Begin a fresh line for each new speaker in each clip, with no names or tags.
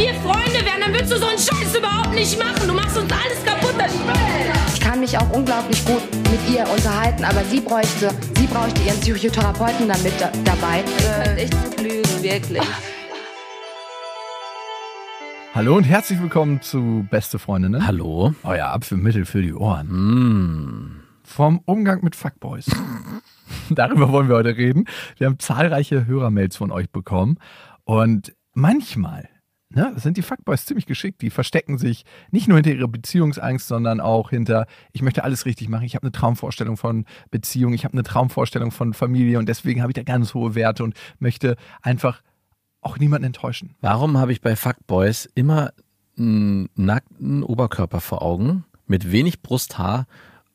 Wenn wir Freunde wären, dann würdest du so einen Scheiß überhaupt nicht machen. Du machst uns alles kaputt. Das
Ich kann mich auch unglaublich gut mit ihr unterhalten, aber sie bräuchte, sie bräuchte ihren Psychotherapeuten damit da, dabei.
könnte echt lügen, wirklich.
Hallo und herzlich willkommen zu Beste Freundinnen.
Hallo.
Euer Apfelmittel für die Ohren.
Mm.
Vom Umgang mit Fuckboys. Darüber wollen wir heute reden. Wir haben zahlreiche Hörermails von euch bekommen und manchmal ne, sind die Fuckboys ziemlich geschickt. Die verstecken sich nicht nur hinter ihrer Beziehungsangst, sondern auch hinter, ich möchte alles richtig machen. Ich habe eine Traumvorstellung von Beziehung, ich habe eine Traumvorstellung von Familie und deswegen habe ich da ganz hohe Werte und möchte einfach auch niemanden enttäuschen.
Warum habe ich bei Fuckboys immer einen nackten Oberkörper vor Augen mit wenig Brusthaar?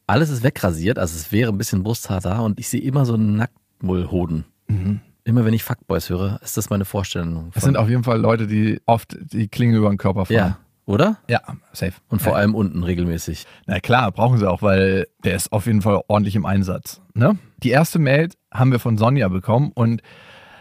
Alles ist wegrasiert, also es wäre ein bisschen Brusthaar da und ich sehe immer so einen Nacktmullhoden. Immer wenn ich Fuckboys höre, ist das meine Vorstellung.
Das
von-
sind auf jeden Fall Leute, die oft die Klinge über den Körper fahren.
ja, oder?
Ja, safe.
Und vor
ja.
allem unten regelmäßig.
Na klar, brauchen sie auch, weil der ist auf jeden Fall ordentlich im Einsatz. Ne? Die erste Mail haben wir von Sonja bekommen und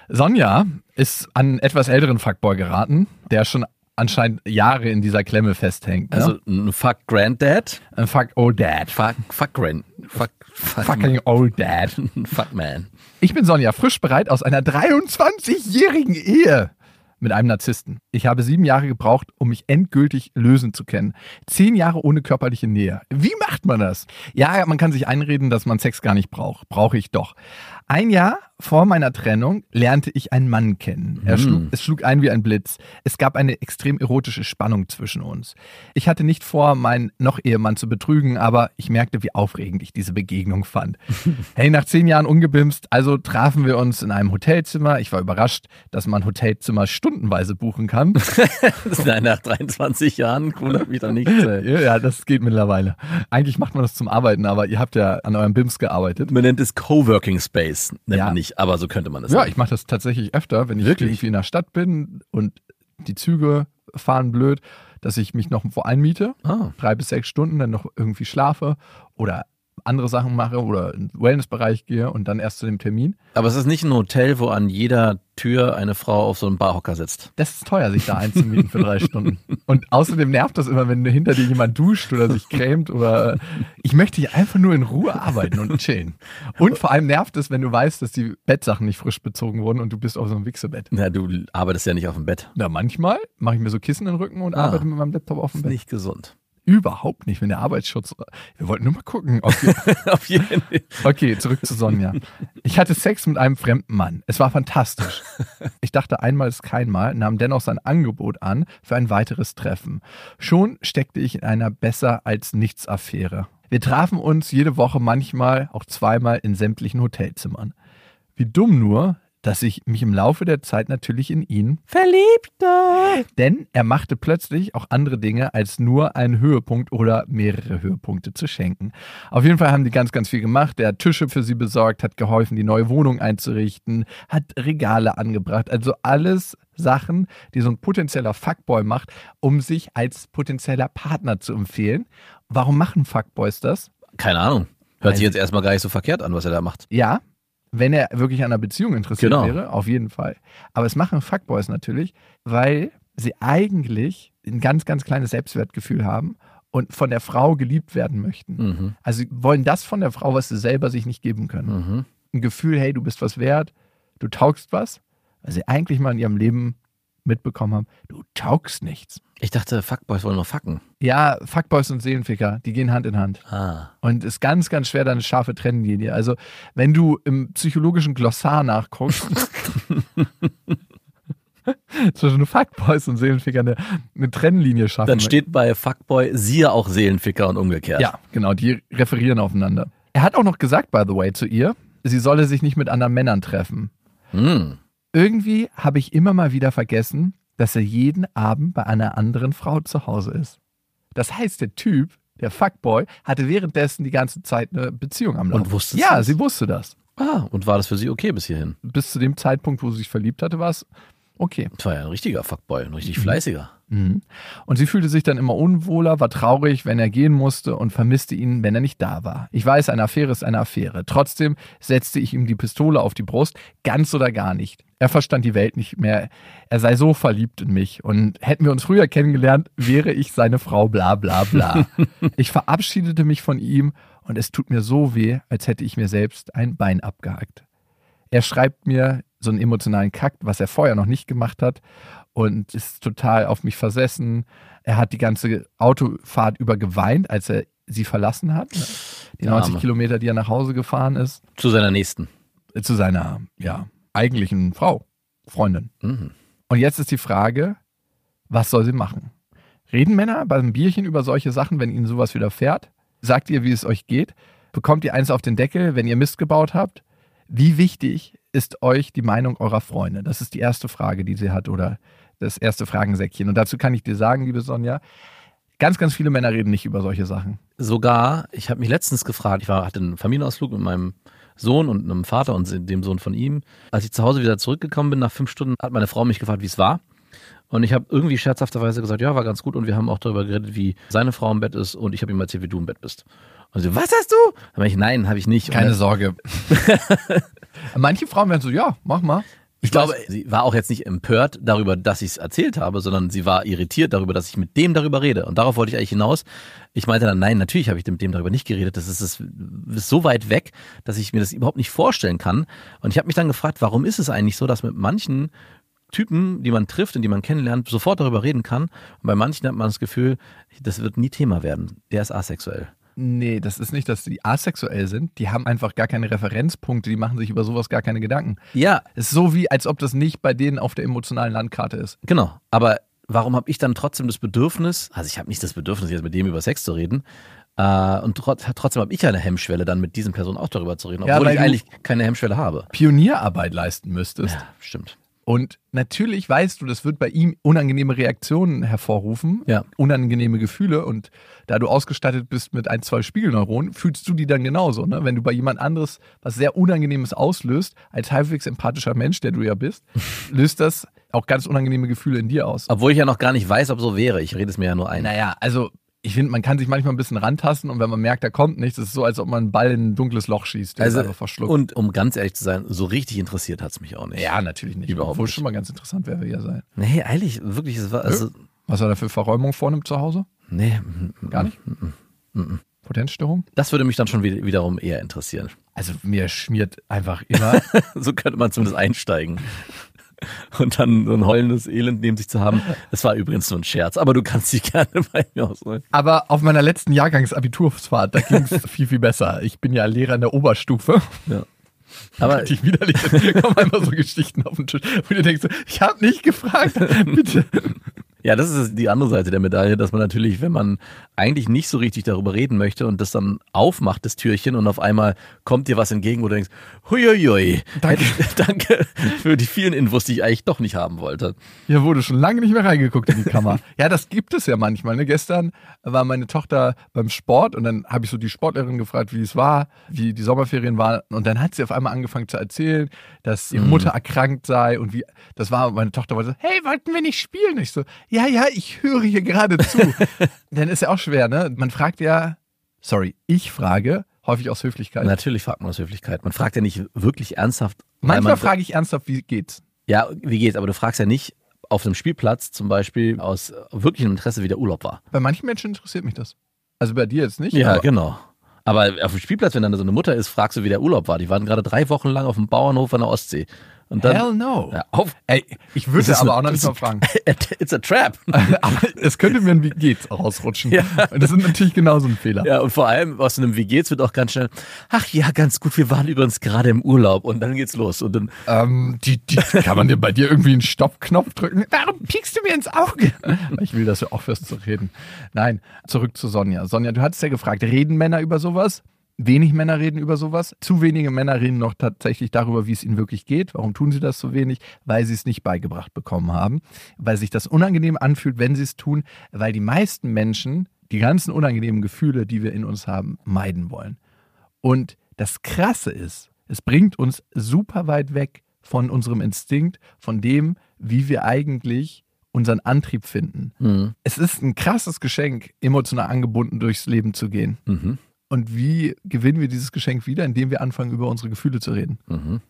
Sonja ist an einen etwas älteren Fuckboy geraten, der schon anscheinend Jahre in dieser Klemme festhängt. Ne?
Also ein Fuck Granddad,
ein Fuck Old Dad.
Fuck, fuck Grand, Fuck, fuck,
Fucking Old Dad.
fuck Man.
Ich bin Sonja, frisch bereit aus einer 23-jährigen Ehe mit einem Narzissten. Ich habe sieben Jahre gebraucht, um mich endgültig lösen zu können. Zehn Jahre ohne körperliche Nähe. Wie macht man das? Ja, man kann sich einreden, dass man Sex gar nicht braucht. Brauche ich doch. Ein Jahr vor meiner Trennung lernte ich einen Mann kennen. Er schlug, es schlug ein wie ein Blitz. Es gab eine extrem erotische Spannung zwischen uns. Ich hatte nicht vor, meinen noch Ehemann zu betrügen, aber ich merkte, wie aufregend ich diese Begegnung fand. Hey, nach zehn Jahren ungebimst, also trafen wir uns in einem Hotelzimmer. Ich war überrascht, dass man Hotelzimmer stundenweise buchen kann.
Nein, nach 23 Jahren wundert mich doch nicht. ey.
ja, ja, das geht mittlerweile. Eigentlich macht man das zum Arbeiten, aber ihr habt ja an eurem BIMS gearbeitet.
Man nennt es Coworking Space, nennt
Ja.
man nicht, aber so könnte man es
Ja,
nennen.
ich mache das tatsächlich öfter, wenn ich
Wirklich?
irgendwie in der Stadt bin und die Züge fahren blöd, dass ich mich noch wo einmiete,
Ah.
drei bis sechs Stunden, dann noch irgendwie schlafe oder andere Sachen mache oder in den Wellnessbereich gehe und dann erst zu dem Termin.
Aber es ist nicht ein Hotel, wo an jeder Tür eine Frau auf so einem Barhocker sitzt.
Das ist teuer, sich da einzumieten für drei Stunden. Und außerdem nervt das immer, wenn hinter dir jemand duscht oder sich cremt oder ich möchte hier einfach nur in Ruhe arbeiten und chillen. Und vor allem nervt es, wenn du weißt, dass die Bettsachen nicht frisch bezogen wurden und du bist auf so einem Wichsebett.
Na, du arbeitest ja nicht auf dem Bett.
Na, manchmal mache ich mir so Kissen in den Rücken und
Ah.
arbeite mit meinem Laptop auf dem
Ist
Bett.
nicht gesund.
Überhaupt nicht, wenn der Arbeitsschutz. Wir wollten nur mal gucken. Ob wir,
auf jeden
okay, zurück zu Sonja. Ich hatte Sex mit einem fremden Mann. Es war fantastisch. Ich dachte, einmal ist kein Mal, nahm dennoch sein Angebot an für ein weiteres Treffen. Schon steckte ich in einer besser als nichts Affäre. Wir trafen uns jede Woche manchmal auch zweimal in sämtlichen Hotelzimmern. Wie dumm nur, dass ich mich im Laufe der Zeit natürlich in ihn verliebte. Denn er machte plötzlich auch andere Dinge, als nur einen Höhepunkt oder mehrere Höhepunkte zu schenken. Auf jeden Fall haben die ganz, ganz viel gemacht. Er hat Tische für sie besorgt, hat geholfen, die neue Wohnung einzurichten, hat Regale angebracht. Also alles Sachen, die so ein potenzieller Fuckboy macht, um sich als potenzieller Partner zu empfehlen. Warum machen Fuckboys das?
Keine Ahnung. Hört sich jetzt erstmal gar nicht so verkehrt an, was er da macht.
Ja, wenn er wirklich an einer Beziehung interessiert
Genau.
wäre, auf jeden Fall. Aber es machen Fuckboys natürlich, weil sie eigentlich ein ganz, ganz kleines Selbstwertgefühl haben und von der Frau geliebt werden möchten.
Mhm.
Also sie wollen das von der Frau, was sie selber sich nicht geben können.
Mhm.
Ein Gefühl, hey, du bist was wert, du taugst was, weil sie eigentlich mal in ihrem Leben mitbekommen haben, du taugst nichts.
Ich dachte, Fuckboys wollen nur fucken.
Ja, Fuckboys und Seelenficker, die gehen Hand in Hand.
Ah.
Und ist ganz, ganz schwer, da eine scharfe Trennlinie. Also, wenn du im psychologischen Glossar nachguckst, zwischen Fuckboys und Seelenficker eine, eine Trennlinie schaffen.
Dann steht bei Fuckboy, siehe auch Seelenficker und umgekehrt.
Ja, genau, die referieren aufeinander. Er hat auch noch gesagt, by the way, zu ihr, sie solle sich nicht mit anderen Männern treffen.
Hm.
Irgendwie habe ich immer mal wieder vergessen, dass er jeden Abend bei einer anderen Frau zu Hause ist. Das heißt, der Typ, der Fuckboy, hatte währenddessen die ganze Zeit eine Beziehung am Laufen.
Und wusste
Ja,
das?
sie wusste das.
Ah, und war das für sie okay bis hierhin?
Bis zu dem Zeitpunkt, wo sie sich verliebt hatte, war es okay.
Das war ja ein richtiger Fuckboy, ein richtig fleißiger.
Und sie fühlte sich dann immer unwohler, war traurig, wenn er gehen musste und vermisste ihn, wenn er nicht da war. Ich weiß, eine Affäre ist eine Affäre. Trotzdem setzte ich ihm die Pistole auf die Brust, ganz oder gar nicht. Er verstand die Welt nicht mehr. Er sei so verliebt in mich. Und hätten wir uns früher kennengelernt, wäre ich seine Frau, bla bla bla. ich verabschiedete mich von ihm und es tut mir so weh, als hätte ich mir selbst ein Bein abgehackt. Er schreibt mir so einen emotionalen Kack, was er vorher noch nicht gemacht hat und ist total auf mich versessen. Er hat die ganze Autofahrt über geweint, als er sie verlassen hat. Die
Der
90
Arme.
Kilometer, die er nach Hause gefahren ist,
Zu seiner nächsten.
zu seiner ja, eigentlichen Frau, Freundin.
Mhm.
Und jetzt ist die Frage, was soll sie machen? Reden Männer beim Bierchen über solche Sachen, wenn ihnen sowas widerfährt? Sagt ihr, wie es euch geht? Bekommt ihr eins auf den Deckel, wenn ihr Mist gebaut habt? Wie wichtig ist euch die Meinung eurer Freunde? Das ist die erste Frage, die sie hat oder das erste Fragensäckchen. Und dazu kann ich dir sagen, liebe Sonja, ganz, ganz viele Männer reden nicht über solche Sachen.
Sogar, ich habe mich letztens gefragt, ich war, hatte einen Familienausflug mit meinem Sohn und einem Vater und dem Sohn von ihm. Als ich zu Hause wieder zurückgekommen bin, nach fünf Stunden, hat meine Frau mich gefragt, wie es war. Und ich habe irgendwie scherzhafterweise gesagt, ja, war ganz gut. Und wir haben auch darüber geredet, wie seine Frau im Bett ist. Und ich habe ihm erzählt, wie du im Bett bist. Und sie, was hast du? Dann ich, nein, habe ich nicht.
Keine Sorge. Manche Frauen werden so, ja, mach mal.
Ich glaube, sie war auch jetzt nicht empört darüber, dass ich es erzählt habe, sondern sie war irritiert darüber, dass ich mit dem darüber rede. Und darauf wollte ich eigentlich hinaus. Ich meinte dann, nein, natürlich habe ich mit dem darüber nicht geredet. Das ist, das ist so weit weg, dass ich mir das überhaupt nicht vorstellen kann. Und ich habe mich dann gefragt, warum ist es eigentlich so, dass mit manchen Typen, die man trifft und die man kennenlernt, sofort darüber reden kann. Und bei manchen hat man das Gefühl, das wird nie Thema werden. Der ist asexuell.
Nee, das ist nicht, dass die asexuell sind. Die haben einfach gar keine Referenzpunkte, die machen sich über sowas gar keine Gedanken.
Ja,
Es ist so wie, als ob das nicht bei denen auf der emotionalen Landkarte ist.
Genau, aber warum habe ich dann trotzdem das Bedürfnis, also ich habe nicht das Bedürfnis, jetzt mit dem über Sex zu reden, äh, und trot, trotzdem habe ich eine Hemmschwelle, dann mit diesen Personen auch darüber zu reden,
Ja,
obwohl
weil
ich eigentlich keine Hemmschwelle habe.
Pionierarbeit leisten müsstest.
Ja, stimmt.
Und natürlich weißt du, das wird bei ihm unangenehme Reaktionen hervorrufen,
Ja.
unangenehme Gefühle. Und da du ausgestattet bist mit ein, zwei Spiegelneuronen, fühlst du die dann genauso. Ne? Wenn du bei jemand anderes was sehr Unangenehmes auslöst, als halbwegs empathischer Mensch, der du ja bist, löst das auch ganz unangenehme Gefühle in dir aus.
Obwohl ich ja noch gar nicht weiß, ob so wäre. Ich rede es mir ja nur ein.
Naja, also ich finde, man kann sich manchmal ein bisschen rantasten und wenn man merkt, da kommt nichts, ist es so, als ob man einen Ball in ein dunkles Loch schießt, der
Also,
einfach verschluckt.
und um ganz ehrlich zu sein, so richtig interessiert hat es mich auch nicht.
ja, natürlich nicht.
Überhaupt
Obwohl
nicht.
schon mal ganz interessant wäre ja sein.
Nee, eigentlich, wirklich, es war, also,
Was er da für Verräumung vornimmt zu Hause?
nee,
Gar nicht? Potenzstörung?
das würde mich dann schon wieder- wiederum eher interessieren.
Also mir schmiert einfach immer.
so könnte man zumindest einsteigen. Und dann so ein heulendes Elend neben sich zu haben. Das war übrigens nur ein Scherz, aber du kannst dich gerne bei mir ausholen.
Aber auf meiner letzten Jahrgangsabiturfahrt, da ging es viel, viel besser. Ich bin ja Lehrer in der Oberstufe.
Ja. Aber
Richtig widerlich. Kommen einfach so Geschichten auf den Tisch. Und du denkst ich habe nicht gefragt. Bitte.
Ja, das ist die andere Seite der Medaille, dass man natürlich, wenn man eigentlich nicht so richtig darüber reden möchte und das dann aufmacht, das Türchen, und auf einmal kommt dir was entgegen, wo du denkst, huiuiui,
Danke.
Danke für die vielen Infos, die ich eigentlich doch nicht haben wollte.
Hier wurde schon lange nicht mehr reingeguckt in die Kamera. ja, das gibt es ja manchmal. Ne? Gestern war meine Tochter beim Sport und dann habe ich so die Sportlehrerin gefragt, wie es war, wie die Sommerferien waren. Und dann hat sie auf einmal angefangen zu erzählen, dass ihre Mutter erkrankt sei und wie das war. Und meine Tochter wollte so, hey, wollten wir nicht spielen? Ich so, ja, ja, ich höre hier gerade zu. dann ist ja auch schwer, ne? Man fragt ja, sorry, ich frage, häufig aus Höflichkeit.
Natürlich fragt man aus Höflichkeit. Man fragt ja nicht wirklich ernsthaft.
Manchmal
man,
frage ich ernsthaft, wie geht's?
Ja, wie geht's? Aber du fragst ja nicht auf einem Spielplatz zum Beispiel aus wirklichem Interesse, wie der Urlaub war.
Bei manchen Menschen interessiert mich das. Also bei dir jetzt nicht.
Ja,
aber-
genau. Aber auf dem Spielplatz, wenn dann so eine Mutter ist, fragst du, wie der Urlaub war. Die waren gerade drei Wochen lang auf dem Bauernhof an der Ostsee. Und dann,
Hell no.
Ja, auf.
Ey, ich würde aber
eine-
auch noch nicht mal fragen.
It's a trap.
aber es könnte mir ein Wie geht's rausrutschen.
Ja.
Und das ist natürlich genauso ein Fehler.
Ja, und vor allem aus einem Wie geht's wird auch ganz schnell, ach ja, ganz gut, wir waren übrigens gerade im Urlaub und dann geht's los. Und dann,
Ähm, die, die, kann man dir bei dir irgendwie einen Stoppknopf drücken? Warum piekst du mir ins Auge? Ich will, dass du aufhörst zu reden. Nein, zurück zu Sonja. Sonja, du hattest ja gefragt, reden Männer über sowas? Wenig Männer reden über sowas. Zu wenige Männer reden noch tatsächlich darüber, wie es ihnen wirklich geht. Warum tun sie das so wenig? Weil sie es nicht beigebracht bekommen haben. Weil sich das unangenehm anfühlt, wenn sie es tun. Weil die meisten Menschen die ganzen unangenehmen Gefühle, die wir in uns haben, meiden wollen. Und das Krasse ist, es bringt uns super weit weg von unserem Instinkt, von dem, wie wir eigentlich unseren Antrieb finden.
mhm.
Es ist ein krasses Geschenk, emotional angebunden durchs Leben zu gehen.
Mhm.
Und wie gewinnen wir dieses Geschenk wieder? Indem wir anfangen, über unsere Gefühle zu reden.
Mhm.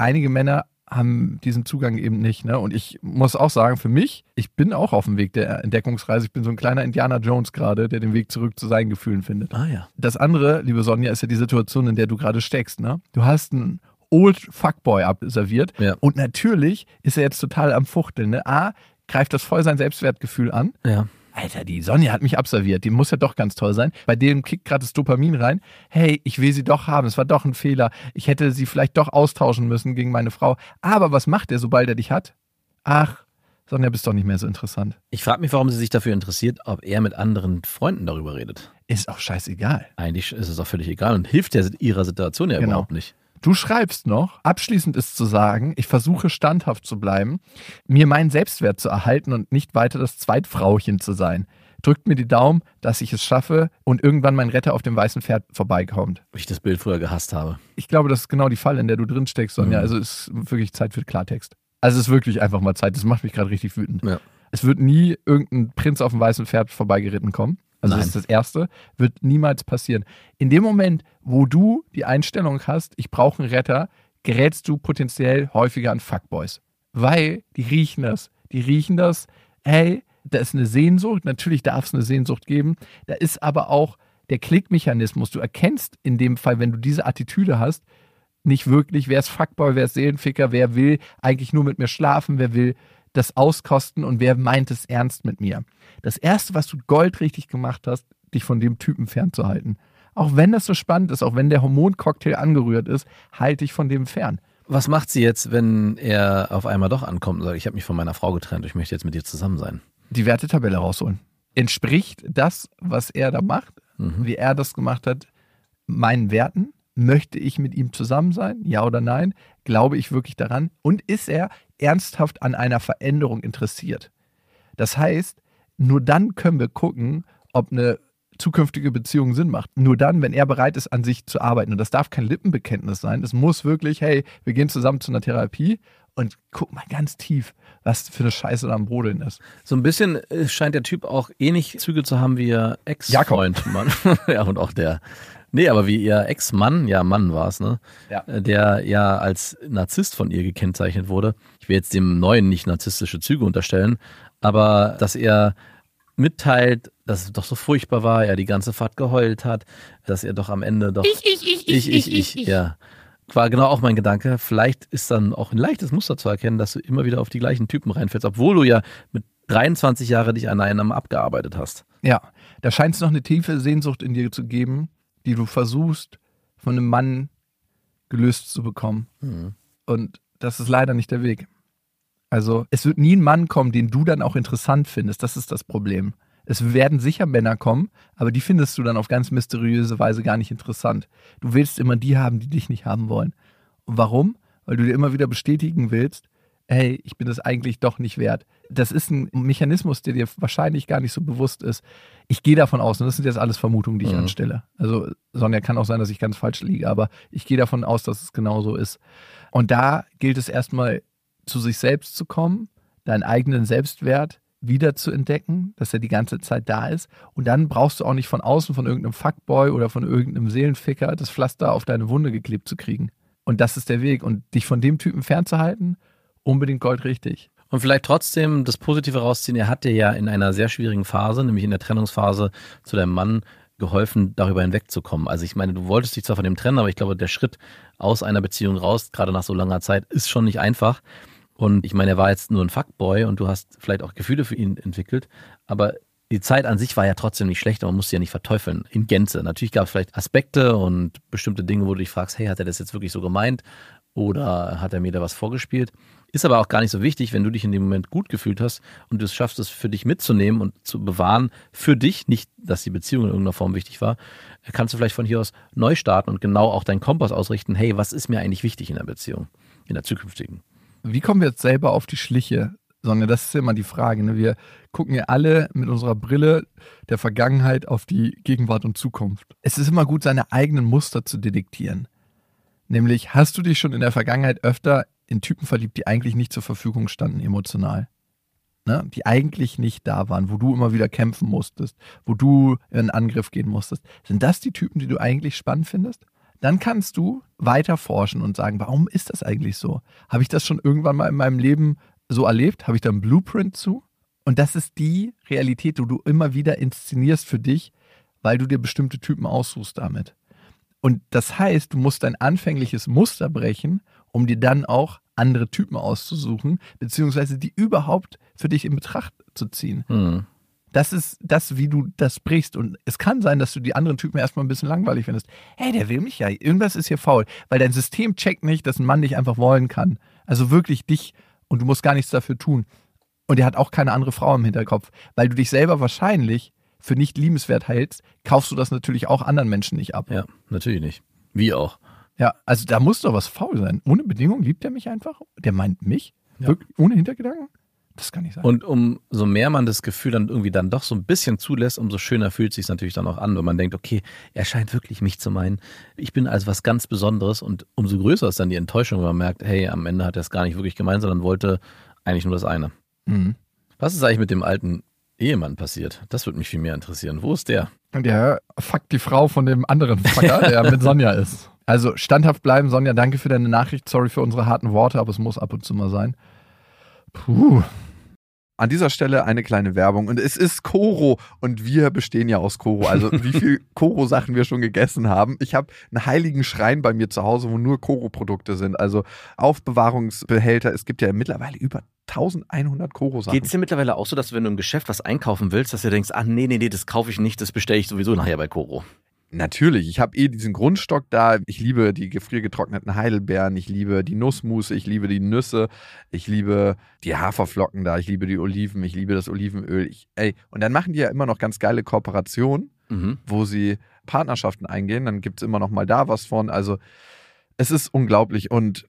Einige Männer haben diesen Zugang eben nicht. Ne? Und ich muss auch sagen, für mich, ich bin auch auf dem Weg der Entdeckungsreise. Ich bin so ein kleiner Indiana Jones gerade, der den Weg zurück zu seinen Gefühlen findet.
Ah ja.
Das andere, liebe Sonja, ist ja die Situation, in der du gerade steckst. Ne? Du hast einen Old Fuckboy abserviert
Ja.
und natürlich ist er jetzt total am Fuchteln. Ne? A, greift das voll sein Selbstwertgefühl an.
Ja.
Alter, die Sonja hat mich abserviert. Die muss ja doch ganz toll sein. Bei dem kickt gerade das Dopamin rein. Hey, ich will sie doch haben. Es war doch ein Fehler. Ich hätte sie vielleicht doch austauschen müssen gegen meine Frau. Aber was macht er, sobald er dich hat? Ach, Sonja, bist doch nicht mehr so interessant.
Ich frage mich, warum sie sich dafür interessiert, ob er mit anderen Freunden darüber redet.
Ist auch scheißegal.
Eigentlich ist es auch völlig egal und hilft der ihrer Situation ja
Genau.
überhaupt nicht.
Du schreibst noch, abschließend ist zu sagen, ich versuche standhaft zu bleiben, mir meinen Selbstwert zu erhalten und nicht weiter das Zweitfrauchen zu sein. Drückt mir die Daumen, dass ich es schaffe und irgendwann mein Retter auf dem weißen Pferd vorbeikommt.
Wie ich das Bild früher gehasst habe.
Ich glaube, das ist genau die Falle, in der du drin steckst, Sonja.
Mhm.
Also es ist wirklich Zeit für Klartext. Also es ist wirklich einfach mal Zeit. Das macht mich gerade richtig wütend.
Ja.
Es wird nie irgendein Prinz auf dem weißen Pferd vorbeigeritten kommen. Also
Nein.
das ist das Erste. Wird niemals passieren. In dem Moment, wo du die Einstellung hast, ich brauche einen Retter, gerätst du potenziell häufiger an Fuckboys. Weil die riechen das. Die riechen das, hey, da ist eine Sehnsucht. Natürlich darf es eine Sehnsucht geben. Da ist aber auch der Klickmechanismus. Du erkennst in dem Fall, wenn du diese Attitüde hast, nicht wirklich, wer ist Fuckboy, wer ist Seelenficker, wer will eigentlich nur mit mir schlafen, wer will das auskosten und wer meint es ernst mit mir. Das Erste, was du goldrichtig gemacht hast, dich von dem Typen fernzuhalten. Auch wenn das so spannend ist, auch wenn der Hormoncocktail angerührt ist, halte dich von dem fern.
Was macht sie jetzt, wenn er auf einmal doch ankommt und sagt, ich habe mich von meiner Frau getrennt, ich möchte jetzt mit dir zusammen sein?
Die Wertetabelle rausholen. Entspricht das, was er da macht,
Mhm.
wie er das gemacht hat, meinen Werten? Möchte ich mit ihm zusammen sein? Ja oder nein? Glaube ich wirklich daran? Und ist er ernsthaft an einer Veränderung interessiert? Das heißt, nur dann können wir gucken, ob eine zukünftige Beziehung Sinn macht. Nur dann, wenn er bereit ist, an sich zu arbeiten. Und das darf kein Lippenbekenntnis sein. Es muss wirklich, hey, wir gehen zusammen zu einer Therapie und guck mal ganz tief, was für eine Scheiße da am Brodeln ist.
So ein bisschen äh, scheint der Typ auch ähnlich Züge zu haben wie ihr Ex-Freund. Mann. ja, und auch der. Nee, aber wie ihr Ex-Mann, ja, Mann war es, ne?
Ja.
Äh, Der ja als Narzisst von ihr gekennzeichnet wurde. Ich will jetzt dem Neuen nicht narzisstische Züge unterstellen, aber dass er mitteilt, dass es doch so furchtbar war, er die ganze Fahrt geheult hat, dass er doch am Ende doch.
Ich, ich, ich,
ich, ich, ich, ja. War genau auch mein Gedanke. Vielleicht ist dann auch ein leichtes Muster zu erkennen, dass du immer wieder auf die gleichen Typen reinfällst, obwohl du ja mit 23 Jahren dich an einem abgearbeitet hast.
Ja, da scheint es noch eine tiefe Sehnsucht in dir zu geben, die du versuchst, von einem Mann gelöst zu bekommen. Und das ist leider nicht der Weg. Also, es wird nie ein Mann kommen, den du dann auch interessant findest. Das ist das Problem. Es werden sicher Männer kommen, aber die findest du dann auf ganz mysteriöse Weise gar nicht interessant. Du willst immer die haben, die dich nicht haben wollen. Und warum? Weil du dir immer wieder bestätigen willst, hey, ich bin das eigentlich doch nicht wert. Das ist ein Mechanismus, der dir wahrscheinlich gar nicht so bewusst ist. Ich gehe davon aus, und das sind jetzt alles Vermutungen, die ich
Mhm.
anstelle. Also, Sonja, kann auch sein, dass ich ganz falsch liege, aber ich gehe davon aus, dass es genau so ist. Und da gilt es erstmal, zu sich selbst zu kommen, deinen eigenen Selbstwert wieder zu entdecken, dass er die ganze Zeit da ist. Und dann brauchst du auch nicht von außen, von irgendeinem Fuckboy oder von irgendeinem Seelenficker das Pflaster auf deine Wunde geklebt zu kriegen. Und das ist der Weg. Und dich von dem Typen fernzuhalten, unbedingt goldrichtig.
Und vielleicht trotzdem das Positive rausziehen. Er hatte ja in einer sehr schwierigen Phase, nämlich in der Trennungsphase zu deinem Mann, geholfen, darüber hinwegzukommen. Also ich meine, du wolltest dich zwar von dem trennen, aber ich glaube, der Schritt aus einer Beziehung raus, gerade nach so langer Zeit, ist schon nicht einfach. Und ich meine, er war jetzt nur ein Fuckboy und du hast vielleicht auch Gefühle für ihn entwickelt, aber die Zeit an sich war ja trotzdem nicht schlecht, man musste ja nicht verteufeln in Gänze. Natürlich gab es vielleicht Aspekte und bestimmte Dinge, wo du dich fragst, hey, hat er das jetzt wirklich so gemeint oder hat er mir da was vorgespielt? Ist aber auch gar nicht so wichtig, wenn du dich in dem Moment gut gefühlt hast und du es schaffst, es für dich mitzunehmen und zu bewahren, für dich, nicht, dass die Beziehung in irgendeiner Form wichtig war, kannst du vielleicht von hier aus neu starten und genau auch deinen Kompass ausrichten, hey, was ist mir eigentlich wichtig in der Beziehung, in der zukünftigen?
Wie kommen wir jetzt selber auf die Schliche? Sonja, das ist ja immer die Frage. Ne? Wir gucken ja alle mit unserer Brille der Vergangenheit auf die Gegenwart und Zukunft. Es ist immer gut, seine eigenen Muster zu detektieren. Nämlich, hast du dich schon in der Vergangenheit öfter in Typen verliebt, die eigentlich nicht zur Verfügung standen emotional? Ne? Die eigentlich nicht da waren, wo du immer wieder kämpfen musstest, wo du in Angriff gehen musstest. Sind das die Typen, die du eigentlich spannend findest? Dann kannst du weiter forschen und sagen, warum ist das eigentlich so? Habe ich das schon irgendwann mal in meinem Leben so erlebt? Habe ich da einen Blueprint zu? Und das ist die Realität, die du immer wieder inszenierst für dich, weil du dir bestimmte Typen aussuchst damit. Und das heißt, du musst dein anfängliches Muster brechen, um dir dann auch andere Typen auszusuchen, beziehungsweise die überhaupt für dich in Betracht zu ziehen.
Hm.
Das ist das, wie du das brichst. Und es kann sein, dass du die anderen Typen erstmal ein bisschen langweilig findest. Hey, der will mich ja. Irgendwas ist hier faul. Weil dein System checkt nicht, dass ein Mann dich einfach wollen kann. Also wirklich dich und du musst gar nichts dafür tun. Und er hat auch keine andere Frau im Hinterkopf. Weil du dich selber wahrscheinlich für nicht liebenswert hältst, kaufst du das natürlich auch anderen Menschen nicht ab.
Ja, natürlich nicht. Wie auch.
Ja, also da muss doch was faul sein. Ohne Bedingung liebt er mich einfach. Der meint mich.
Ja.
Wirklich, ohne Hintergedanken. Das kann nicht sein.
Und umso mehr man das Gefühl dann irgendwie dann doch so ein bisschen zulässt, umso schöner fühlt es sich natürlich dann auch an, wenn man denkt, okay, er scheint wirklich mich zu meinen. Ich bin also was ganz Besonderes und umso größer ist dann die Enttäuschung, wenn man merkt, hey, am Ende hat er es gar nicht wirklich gemeint, sondern wollte eigentlich nur das eine.
mhm.
Was ist eigentlich mit dem alten Ehemann passiert? Das würde mich viel mehr interessieren. Wo ist der?
Und der fuckt die Frau von dem anderen Fucker, der mit Sonja ist. Also standhaft bleiben, Sonja, danke für deine Nachricht. Sorry für unsere harten Worte, aber es muss ab und zu mal sein. Puh.
An dieser Stelle eine kleine Werbung. Und es ist Koro und wir bestehen ja aus Koro. Also wie viel Koro-Sachen wir schon gegessen haben. Ich habe einen heiligen Schrein bei mir zu Hause, wo nur Koro-Produkte sind. Also Aufbewahrungsbehälter. Es gibt ja mittlerweile über 1100 Koro-Sachen.
Geht es dir mittlerweile auch so, dass du, wenn du im Geschäft was einkaufen willst, dass du denkst, ah nee, nee, nee, das kaufe ich nicht, das bestelle ich sowieso nachher bei Koro.
Natürlich, ich habe eh diesen Grundstock da. Ich liebe die gefriergetrockneten Heidelbeeren, ich liebe die Nussmusse, ich liebe die Nüsse, ich liebe die Haferflocken da, ich liebe die Oliven, ich liebe das Olivenöl. Ich, ey, und dann machen die ja immer noch ganz geile Kooperationen,
Mhm.
wo sie Partnerschaften eingehen. Dann gibt es immer noch mal da was von. Also es ist unglaublich. Und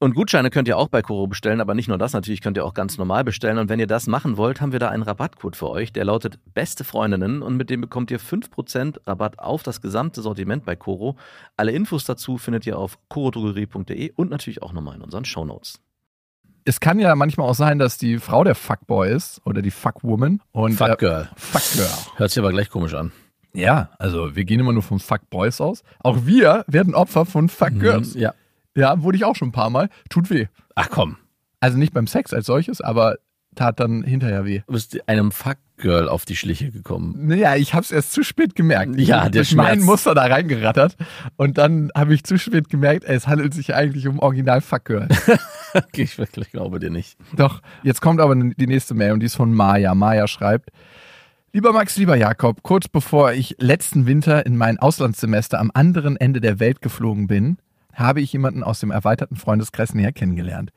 Und Gutscheine könnt ihr auch bei Koro bestellen, aber nicht nur das, natürlich könnt ihr auch ganz normal bestellen. Und wenn ihr das machen wollt, haben wir da einen Rabattcode für euch, der lautet Beste Freundinnen und mit dem bekommt ihr 5% Rabatt auf das gesamte Sortiment bei Koro. Alle Infos dazu findet ihr auf korodrogerie.de und natürlich auch nochmal in unseren Shownotes.
Es kann ja manchmal auch sein, dass die Frau der Fuckboy ist oder die Fuckwoman. Und,
Fuck
äh,
Girl.
Fuckgirl.
Hört sich aber gleich komisch an.
Ja, also wir gehen immer nur von Fuckboys aus. Auch wir werden Opfer von Fuckgirls.
Mhm, Ja.
Ja, wurde ich auch schon ein paar Mal. Tut weh.
Ach komm,
Also nicht beim Sex als solches, aber tat dann hinterher weh.
du bist einem Fuck Girl auf die Schliche gekommen.
Naja, ich habe es erst zu spät gemerkt. Ich
Ja, der
durch mein
Schmerz.
Muster da reingerattert und dann habe ich zu spät gemerkt, ey, es handelt sich eigentlich um Original Fuckgirl.
Okay, ich wirklich glaube dir nicht.
Doch, jetzt kommt aber die nächste Mail und die ist von Maja. Maja schreibt, Lieber Max, lieber Jakob, kurz bevor ich letzten Winter in mein Auslandssemester am anderen Ende der Welt geflogen bin, habe ich jemanden aus dem erweiterten Freundeskreis näher kennengelernt.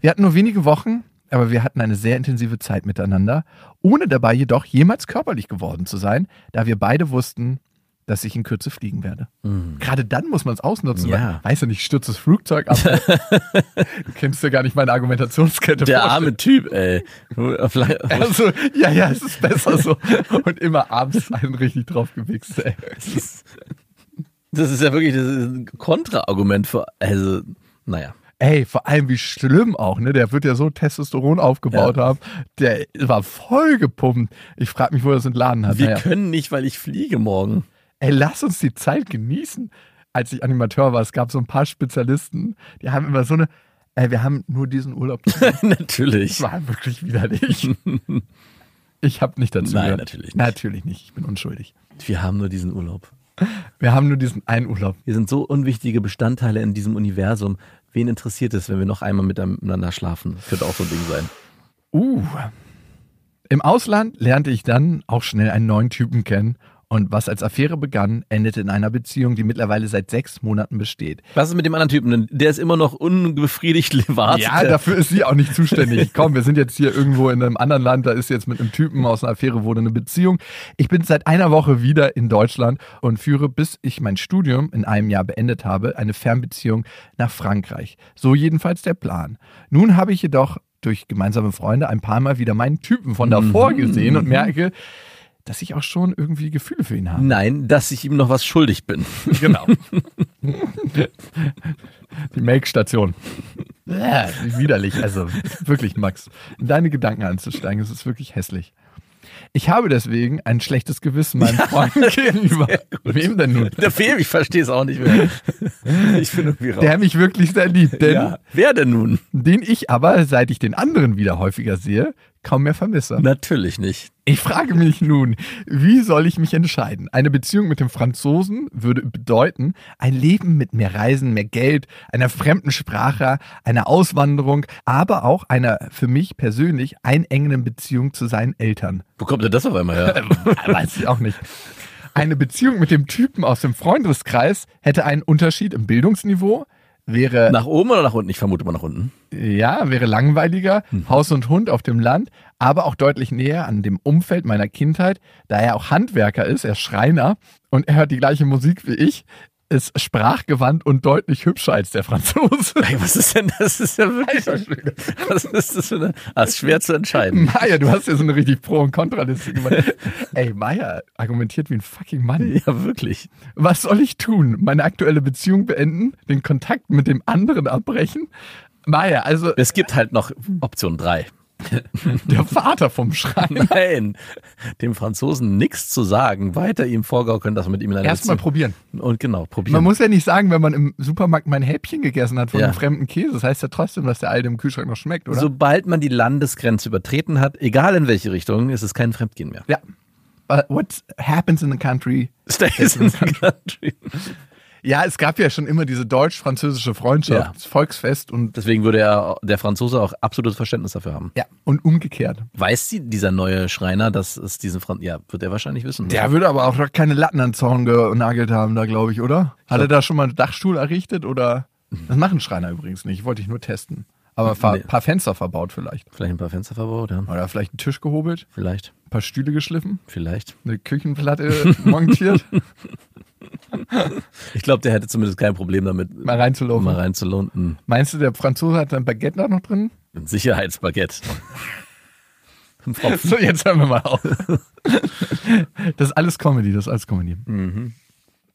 Wir hatten nur wenige Wochen, aber wir hatten eine sehr intensive Zeit miteinander, ohne dabei jedoch jemals körperlich geworden zu sein, da wir beide wussten, dass ich in Kürze fliegen werde. Gerade dann muss man es ausnutzen,
Ja.
weil, weißt du nicht, stürzt das Flugzeug ab. du kennst ja gar nicht meine Argumentationskette.
Der
vorstellen.
arme Typ, ey.
Also, ja, ja, es ist besser so. Und immer abends einen richtig drauf gewichst, ey.
Das ist ja wirklich das ein Kontraargument für, also, naja.
Ey, vor allem wie schlimm auch, ne? Der wird ja so Testosteron aufgebaut haben. Der war voll gepumpt. Ich frage mich, wo er das entladen hat.
Wir
Naja.
können nicht, weil ich fliege morgen.
Ey, lass uns die Zeit genießen. Als ich Animateur war, es gab so ein paar Spezialisten, die haben immer so eine, ey, wir haben nur diesen Urlaub.
Natürlich.
Das war wirklich widerlich. Ich habe nicht dazu
Nein,
gehört.
natürlich nicht.
Natürlich nicht. Ich bin unschuldig.
Wir haben nur diesen Urlaub.
Wir haben nur diesen einen Urlaub.
Wir sind so unwichtige Bestandteile in diesem Universum. Wen interessiert es, wenn wir noch einmal miteinander schlafen? Könnte auch so ein Ding sein.
Uh. Im Ausland lernte ich dann auch schnell einen neuen Typen kennen. Und was als Affäre begann, endete in einer Beziehung, die mittlerweile seit sechs Monaten besteht.
Was ist mit dem anderen Typen? denn? Der ist immer noch unbefriedigt wartet.
Ja, dafür ist sie auch nicht zuständig. Komm, wir sind jetzt hier irgendwo in einem anderen Land, da ist jetzt mit einem Typen aus einer Affäre wurde eine Beziehung. Ich bin seit einer Woche wieder in Deutschland und führe, bis ich mein Studium in einem Jahr beendet habe, eine Fernbeziehung nach Frankreich. So jedenfalls der Plan. Nun habe ich jedoch durch gemeinsame Freunde ein paar Mal wieder meinen Typen von davor gesehen und merke, dass ich auch schon irgendwie Gefühle für ihn habe.
Nein, dass ich ihm noch was schuldig bin.
Genau. Die Make-Station. Ja, widerlich. Also wirklich, Max. In deine Gedanken anzusteigen, das ist wirklich hässlich. Ich habe deswegen ein schlechtes Gewissen meinen Freunden gegenüber. Wem denn nun?
Der Film, ich verstehe es auch nicht mehr. Ich bin irgendwie raus.
Der mich wirklich sehr liebt, denn
ja. Wer denn nun?
den ich aber, seit ich den anderen wieder häufiger sehe, kaum mehr vermisse.
Natürlich nicht.
Ich frage mich nun, wie soll ich mich entscheiden? Eine Beziehung mit dem Franzosen würde bedeuten, ein Leben mit mehr Reisen, mehr Geld, einer fremden Sprache, einer Auswanderung, aber auch einer für mich persönlich einengenden Beziehung zu seinen Eltern.
Wo kommt denn das auf einmal her?
Weiß ich auch nicht. Eine Beziehung mit dem Typen aus dem Freundeskreis hätte einen Unterschied im Bildungsniveau, wäre
Nach oben oder nach unten? Ich vermute mal nach unten.
ja, wäre langweiliger, Haus und Hund auf dem Land, aber auch deutlich näher an dem Umfeld meiner Kindheit, da er auch Handwerker ist, er ist Schreiner und er hört die gleiche Musik wie ich, ist sprachgewandt und deutlich hübscher als der Franzose.
Ey, was ist denn das? ist ja wirklich. Was ist das für eine. Ah, ist schwer zu entscheiden.
Maya, du hast ja so eine richtig Pro- und Kontraliste gemacht. Ey, Maya argumentiert wie ein fucking Mann.
Ja, wirklich.
Was soll ich tun? Meine aktuelle Beziehung beenden? Den Kontakt mit dem anderen abbrechen? Maya, also
Es gibt halt noch Option 3.
der Vater vom Schreiner.
Nein, dem Franzosen nichts zu sagen, weiter ihm vorgaukeln, dass man mit ihm in einer
Erstmal probieren.
Und genau, probieren.
Man muss ja nicht sagen, wenn man im Supermarkt mein Häppchen gegessen hat von
Ja.
einem fremden Käse. Das heißt ja trotzdem, dass der alte im Kühlschrank noch schmeckt, oder?
Sobald man die Landesgrenze übertreten hat, egal in welche Richtung, ist es kein Fremdgehen mehr.
ja. But what happens in the country?
Stays in the country.
Ja, es gab ja schon immer diese deutsch-französische Freundschaft,
Ja.
das Volksfest und
Deswegen würde er, der Franzose auch absolutes Verständnis dafür haben.
ja, und umgekehrt.
Weiß sie, dieser neue Schreiner, dass es diesen Franz, ja, wird er wahrscheinlich wissen.
Der würde aber auch keine Latten an Zaun genagelt haben, da glaube ich, oder? Hat er da schon mal einen Dachstuhl errichtet oder? Das machen Schreiner übrigens nicht, wollte ich nur testen. Aber ein
Nee.
paar Fenster verbaut vielleicht.
Vielleicht ein paar Fenster verbaut, ja.
Oder vielleicht einen Tisch gehobelt,
Vielleicht,
ein paar Stühle geschliffen,
vielleicht.
eine Küchenplatte montiert,
Ich glaube, der hätte zumindest kein Problem damit,
mal reinzulaufen.
mal reinzulunden.
Meinst du, der Franzose hat sein Baguette da noch drin?
Ein Sicherheitsbaguette.
So, jetzt hören wir mal auf. Das ist alles Comedy, das ist alles Comedy.
Mhm.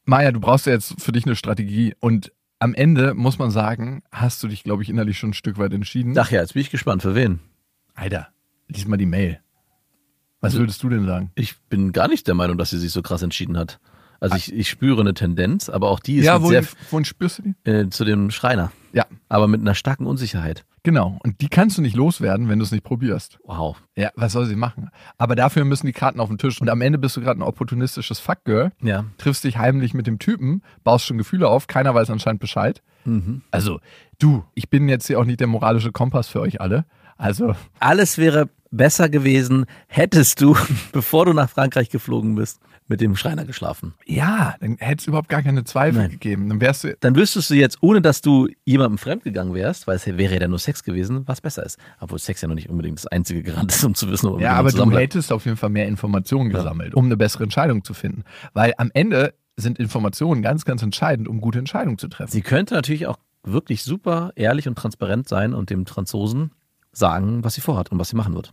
Maja, du brauchst ja jetzt für dich eine Strategie und am Ende muss man sagen, hast du dich, glaube ich, innerlich schon ein Stück weit entschieden.
Ach ja, jetzt bin ich gespannt, für wen?
Alter, lies mal die Mail. Was würdest du denn sagen?
Ich bin gar nicht der Meinung, dass sie sich so krass entschieden hat. Also ich, ich spüre eine Tendenz, aber auch die ist
ja,
mit
wohin,
sehr
wohin spürst du die?
äh, zu dem Schreiner.
Ja,
Aber mit einer starken Unsicherheit.
genau. Und die kannst du nicht loswerden, wenn du es nicht probierst.
Wow.
Ja, was soll sie machen? Aber dafür müssen die Karten auf den Tisch. Und am Ende bist du gerade ein opportunistisches Fuckgirl,
Ja.
triffst dich heimlich mit dem Typen, baust schon Gefühle auf, keiner weiß anscheinend Bescheid.
Mhm.
Also, du, ich bin jetzt hier auch nicht der moralische Kompass für euch alle. Also,
Alles wäre besser gewesen, hättest du, bevor du nach Frankreich geflogen bist, mit dem Schreiner geschlafen.
ja, dann hätte es überhaupt gar keine Zweifel
Nein.
gegeben. Dann wärst du.
Dann wüsstest du jetzt, ohne dass du jemandem fremdgegangen wärst, weil es wäre ja dann nur Sex gewesen, was besser ist. Obwohl Sex ja noch nicht unbedingt das einzige Garant ist, um zu wissen, ob
Ja, aber du hättest auf jeden Fall mehr Informationen gesammelt, um eine bessere Entscheidung zu finden. Weil am Ende sind Informationen ganz, ganz entscheidend, um gute Entscheidungen zu treffen.
Sie könnte natürlich auch wirklich super ehrlich und transparent sein und dem Franzosen sagen, was sie vorhat und was sie machen wird.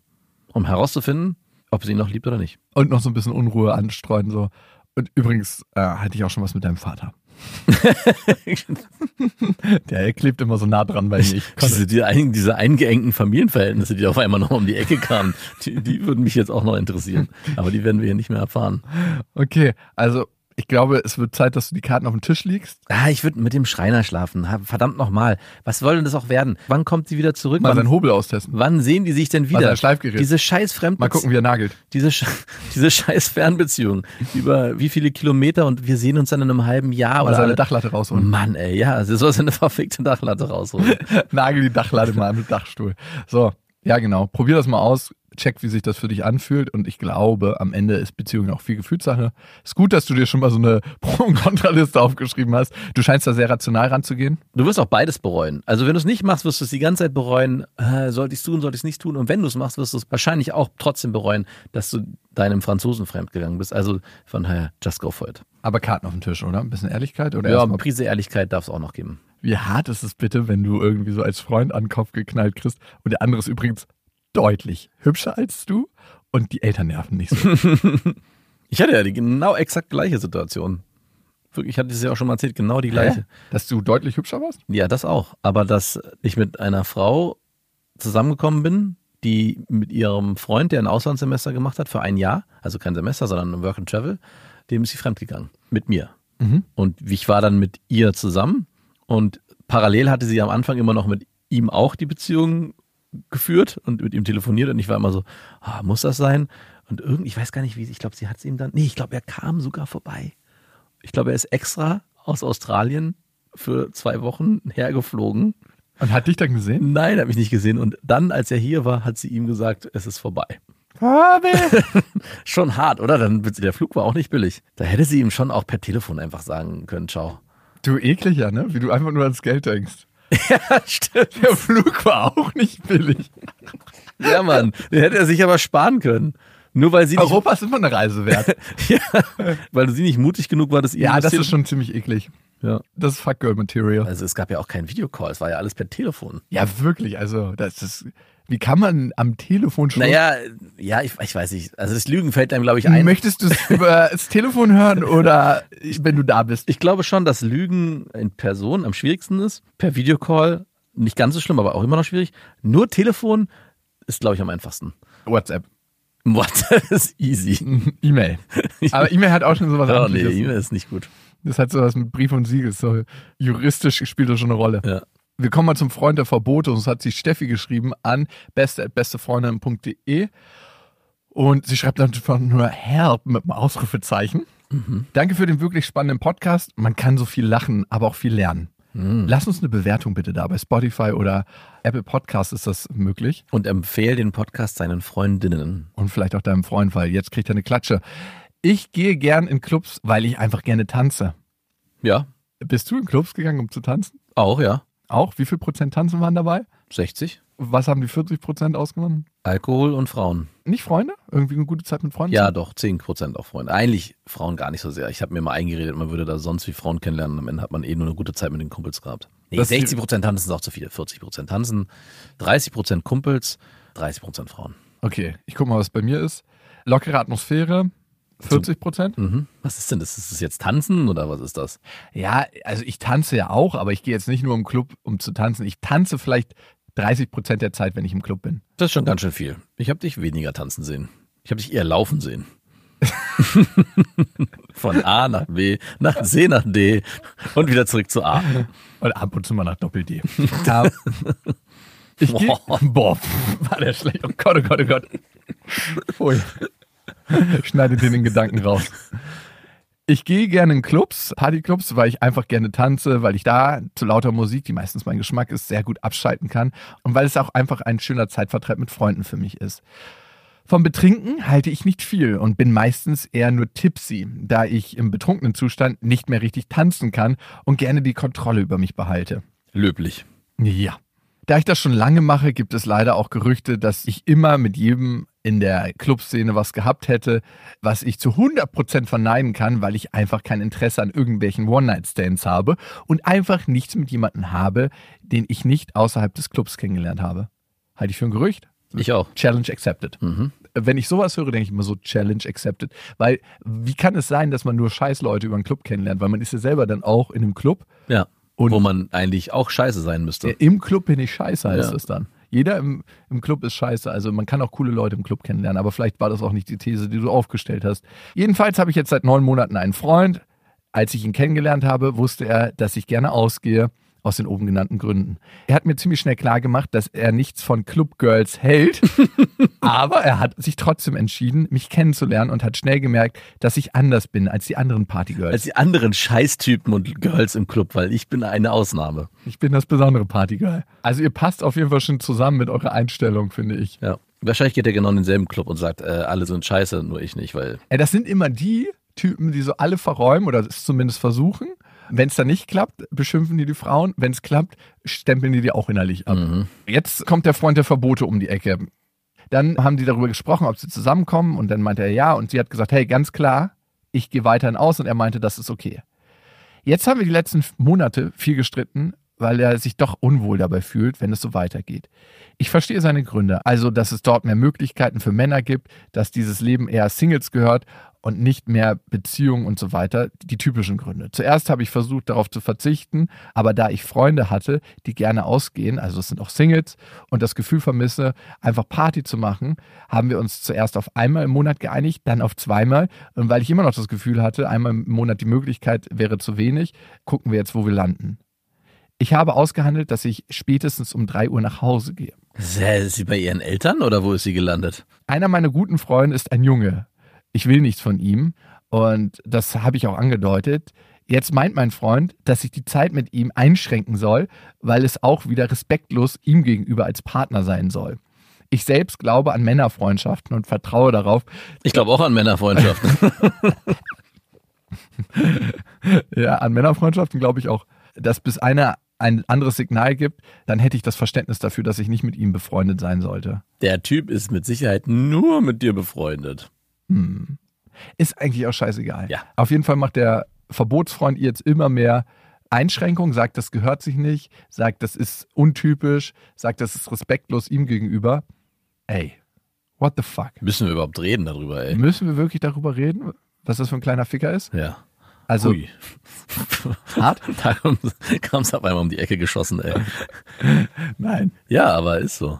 Um herauszufinden, ob sie ihn noch liebt oder nicht.
Und noch so ein bisschen Unruhe anstreuen. So. Und übrigens äh, hatte ich auch schon was mit deinem Vater. Der klebt immer so nah dran bei mir. Ich
Diese, die diese eingeengten Familienverhältnisse, die auf einmal noch um die Ecke kamen, die, die würden mich jetzt auch noch interessieren. Aber die werden wir hier nicht mehr erfahren.
Okay, also ich glaube, es wird Zeit, dass du die Karten auf den Tisch legst.
Ah, ich würde mit dem Schreiner schlafen. Verdammt nochmal. Was soll denn das auch werden? Wann kommt sie wieder zurück?
Mal
wann,
seinen Hobel austesten.
wann sehen die sich denn wieder?
Schleifgerät.
Diese scheiß Fremdbeziehung.
Mal gucken, wie er nagelt.
Diese, Sch- diese scheiß Fernbeziehung. Über wie viele Kilometer und wir sehen uns dann in einem halben Jahr
Mal
oder
seine Dachlatte rausholen.
Mann, ey, ja, sie soll seine verfickte Dachlatte rausholen.
Nagel die Dachlatte mal am Dachstuhl. So, ja genau. Probier das mal aus. Check, wie sich das für dich anfühlt. Und ich glaube, am Ende ist Beziehung auch viel Gefühlssache. Ist gut, dass du dir schon mal so eine Pro- und Kontraliste aufgeschrieben hast. Du scheinst da sehr rational ranzugehen.
Du wirst auch beides bereuen. Also wenn du es nicht machst, wirst du es die ganze Zeit bereuen, äh, sollte ich es tun, sollte ich es nicht tun. Und wenn du es machst, wirst du es wahrscheinlich auch trotzdem bereuen, dass du deinem Franzosen fremdgegangen bist. Also von daher, just go for it.
Aber Karten auf dem Tisch, oder? Ein bisschen Ehrlichkeit? Oder
Ja, eine Prise Ehrlichkeit darf es auch noch geben.
Wie hart ist es bitte, wenn du irgendwie so als Freund an den Kopf geknallt kriegst und der andere ist übrigens deutlich hübscher als du und die Eltern nerven nicht so.
Ich hatte ja die genau exakt gleiche Situation. Wirklich, ich hatte es ja auch schon mal erzählt, genau die gleiche.
Hä? Dass du deutlich hübscher warst?
Ja, das auch. Aber dass ich mit einer Frau zusammengekommen bin, die mit ihrem Freund, der ein Auslandssemester gemacht hat, für ein Jahr, also kein Semester, sondern ein Work and Travel, dem ist sie fremdgegangen. Mit mir. Und ich war dann mit ihr zusammen und parallel hatte sie am Anfang immer noch mit ihm auch die Beziehung geführt und mit ihm telefoniert und ich war immer so, ah, muss das sein? Und irgendwie, ich weiß gar nicht, wie, ich glaube, sie hat es ihm dann, nee, ich glaube, er kam sogar vorbei. Ich glaube, er ist extra aus Australien für zwei Wochen hergeflogen.
Und hat dich dann gesehen?
Nein, er hat mich nicht gesehen. Und dann, als er hier war, hat sie ihm gesagt, es ist vorbei. Schon hart, oder? Dann der Flug war auch nicht billig. Da hätte sie ihm schon auch per Telefon einfach sagen können, ciao.
Du ekliger, ne? Wie du einfach nur ans Geld denkst.
Ja, stimmt.
Der Flug war auch nicht billig.
Ja, Mann. Den hätte er sich aber sparen können. Nur weil sie nicht,
Europa ist immer eine Reise wert.
ja, weil sie nicht mutig genug war, das
ja, das ist schon ziemlich eklig.
Ja.
Das ist Fuckgirl-Material.
Also es gab ja auch keinen Videocall, es war ja alles per Telefon.
Ja, wirklich. Also, das ist. Wie kann man am Telefon schon.
Naja, ja, ich, ich weiß nicht. Also das Lügen fällt einem, glaube ich, ein.
Möchtest du es über das Telefon hören oder wenn du da bist?
Ich glaube schon, dass Lügen in Person am schwierigsten ist. Per Videocall nicht ganz so schlimm, aber auch immer noch schwierig. Nur Telefon ist, glaube ich, am einfachsten.
WhatsApp.
WhatsApp ist easy.
E-Mail. Aber E-Mail hat auch schon sowas
Oh, nee. E-Mail ist nicht gut.
Das hat sowas mit Brief und Siegel. So juristisch spielt das schon eine Rolle.
Ja.
Wir kommen mal zum Freund der Verbote. Uns hat sie Steffi geschrieben an beste.bestefreundin.de und sie schreibt einfach nur Help mit einem Ausrufezeichen. Danke für den wirklich spannenden Podcast. Man kann so viel lachen, aber auch viel lernen. Lass uns eine Bewertung bitte da. Bei Spotify oder Apple Podcast ist das möglich.
Und empfehle den Podcast seinen Freundinnen.
Und vielleicht auch deinem Freund, weil jetzt kriegt er eine Klatsche. Ich gehe gern in Clubs, weil ich einfach gerne tanze.
Ja,
Bist du in Clubs gegangen, um zu tanzen?
auch, ja.
Auch? Wie viel Prozent tanzen waren dabei?
60.
Was haben die 40 Prozent ausgenommen?
Alkohol und Frauen.
Nicht Freunde? Irgendwie eine gute Zeit mit Freunden?
Ja, doch, 10 Prozent auch Freunde. Eigentlich Frauen gar nicht so sehr. Ich habe mir mal eingeredet, man würde da sonst wie Frauen kennenlernen. Am Ende hat man eh nur eine gute Zeit mit den Kumpels gehabt. Nee,
Das-
60 Prozent tanzen ist auch zu viel. 40 Prozent tanzen, 30 Prozent Kumpels, 30 Prozent Frauen.
Okay, ich guck mal, was bei mir ist. Lockere Atmosphäre, 40 Prozent.
Mhm. Was ist denn das? Ist das jetzt Tanzen oder was ist das?
Ja, also ich tanze ja auch, aber ich gehe jetzt nicht nur im Club, um zu tanzen. Ich tanze vielleicht 30 Prozent der Zeit, wenn ich im Club bin.
Das ist schon ganz schön viel. Ich habe dich weniger tanzen sehen. Ich habe dich eher laufen sehen. Von A nach B, nach C nach D und wieder zurück zu A.
Und ab und zu mal nach Doppel-D. Ich.
Boah.
Boah, war der schlecht. Oh Gott, oh Gott, oh Gott. Ui. Schneidet den in Gedanken raus. Ich gehe gerne in Clubs, Partyclubs, weil ich einfach gerne tanze, weil ich da zu lauter Musik, die meistens mein Geschmack ist, sehr gut abschalten kann und weil es auch einfach ein schöner Zeitvertreib mit Freunden für mich ist. Vom Betrinken halte ich nicht viel und bin meistens eher nur tipsy, da ich im betrunkenen Zustand nicht mehr richtig tanzen kann und gerne die Kontrolle über mich behalte.
Löblich.
Ja. Da ich das schon lange mache, gibt es leider auch Gerüchte, dass ich immer mit jedem in der Clubszene was gehabt hätte, was ich zu 100% verneinen kann, weil ich einfach kein Interesse an irgendwelchen One-Night-Stands habe und einfach nichts mit jemandem habe, den ich nicht außerhalb des Clubs kennengelernt habe. Halte ich für ein Gerücht?
Ich auch.
Challenge accepted. wenn ich sowas höre, denke ich immer so Challenge accepted. Weil wie kann es sein, dass man nur Scheißleute über einen Club kennenlernt? Weil man ist ja selber dann auch in einem Club.
Ja.
Und-
Wo man eigentlich auch scheiße sein müsste.
Im Club bin ich scheiße, heißt
Ja.
es dann. Jeder im, im Club ist scheiße. Also man kann auch coole Leute im Club kennenlernen, aber vielleicht war das auch nicht die These, die du aufgestellt hast. Jedenfalls habe ich jetzt seit neun Monaten einen Freund. Als ich ihn kennengelernt habe, wusste er, dass ich gerne ausgehe, aus den oben genannten Gründen. Er hat mir ziemlich schnell klar gemacht, dass er nichts von Clubgirls hält, aber er hat sich trotzdem entschieden, mich kennenzulernen und hat schnell gemerkt, dass ich anders bin als die anderen Partygirls.
Als die anderen Scheißtypen und Girls im Club, weil ich bin eine Ausnahme.
Ich bin das besondere Partygirl. Also ihr passt auf jeden Fall schon zusammen mit eurer Einstellung, finde ich.
Ja. Wahrscheinlich geht er genau in denselben Club und sagt, äh, alle sind scheiße, nur ich nicht, weil
Ey, das sind immer die Typen, die so alle verräumen oder es zumindest versuchen. Wenn es dann nicht klappt, beschimpfen die die Frauen. Wenn es klappt, stempeln die die auch innerlich ab. Jetzt kommt der Freund der Verbote um die Ecke. Dann haben die darüber gesprochen, ob sie zusammenkommen und dann meinte er ja und sie hat gesagt, hey, ganz klar, ich gehe weiterhin aus und er meinte, das ist okay. Jetzt haben wir die letzten Monate viel gestritten, weil er sich doch unwohl dabei fühlt, wenn es so weitergeht. Ich verstehe seine Gründe, also dass es dort mehr Möglichkeiten für Männer gibt, dass dieses Leben eher Singles gehört und nicht mehr Beziehungen und so weiter, die typischen Gründe. Zuerst habe ich versucht, darauf zu verzichten, aber da ich Freunde hatte, die gerne ausgehen, also es sind auch Singles, und das Gefühl vermisse, einfach Party zu machen, haben wir uns zuerst auf einmal im Monat geeinigt, dann auf zweimal. Und weil ich immer noch das Gefühl hatte, einmal im Monat die Möglichkeit wäre zu wenig, gucken wir jetzt, wo wir landen. Ich habe ausgehandelt, dass ich spätestens um drei Uhr nach Hause gehe.
ist sie- ist sie bei ihren Eltern oder wo ist sie gelandet?
Einer meiner guten Freunde ist ein Junge. Ich will nichts von ihm und das habe ich auch angedeutet. Jetzt meint mein Freund, dass ich die Zeit mit ihm einschränken soll, weil es auch wieder respektlos ihm gegenüber als Partner sein soll. Ich selbst glaube an Männerfreundschaften und vertraue darauf,
Ich glaube auch an Männerfreundschaften.
ja, an Männerfreundschaften glaube ich auch, dass bis einer ein anderes Signal gibt, dann hätte ich das Verständnis dafür, dass ich nicht mit ihm befreundet sein sollte.
Der Typ ist mit Sicherheit nur mit dir befreundet.
Hm. Ist eigentlich auch scheißegal.
Ja.
Auf jeden Fall macht der Verbotsfreund jetzt immer mehr Einschränkungen, sagt, das gehört sich nicht, sagt, das ist untypisch, sagt, das ist respektlos ihm gegenüber. Ey, what the fuck?
Müssen wir überhaupt reden darüber, ey?
Müssen wir wirklich darüber reden, was das für ein kleiner Ficker ist?
Ja.
Also
Ui.
hart?
Da kam es auf einmal um die Ecke geschossen, ey.
Nein.
Ja, aber ist so.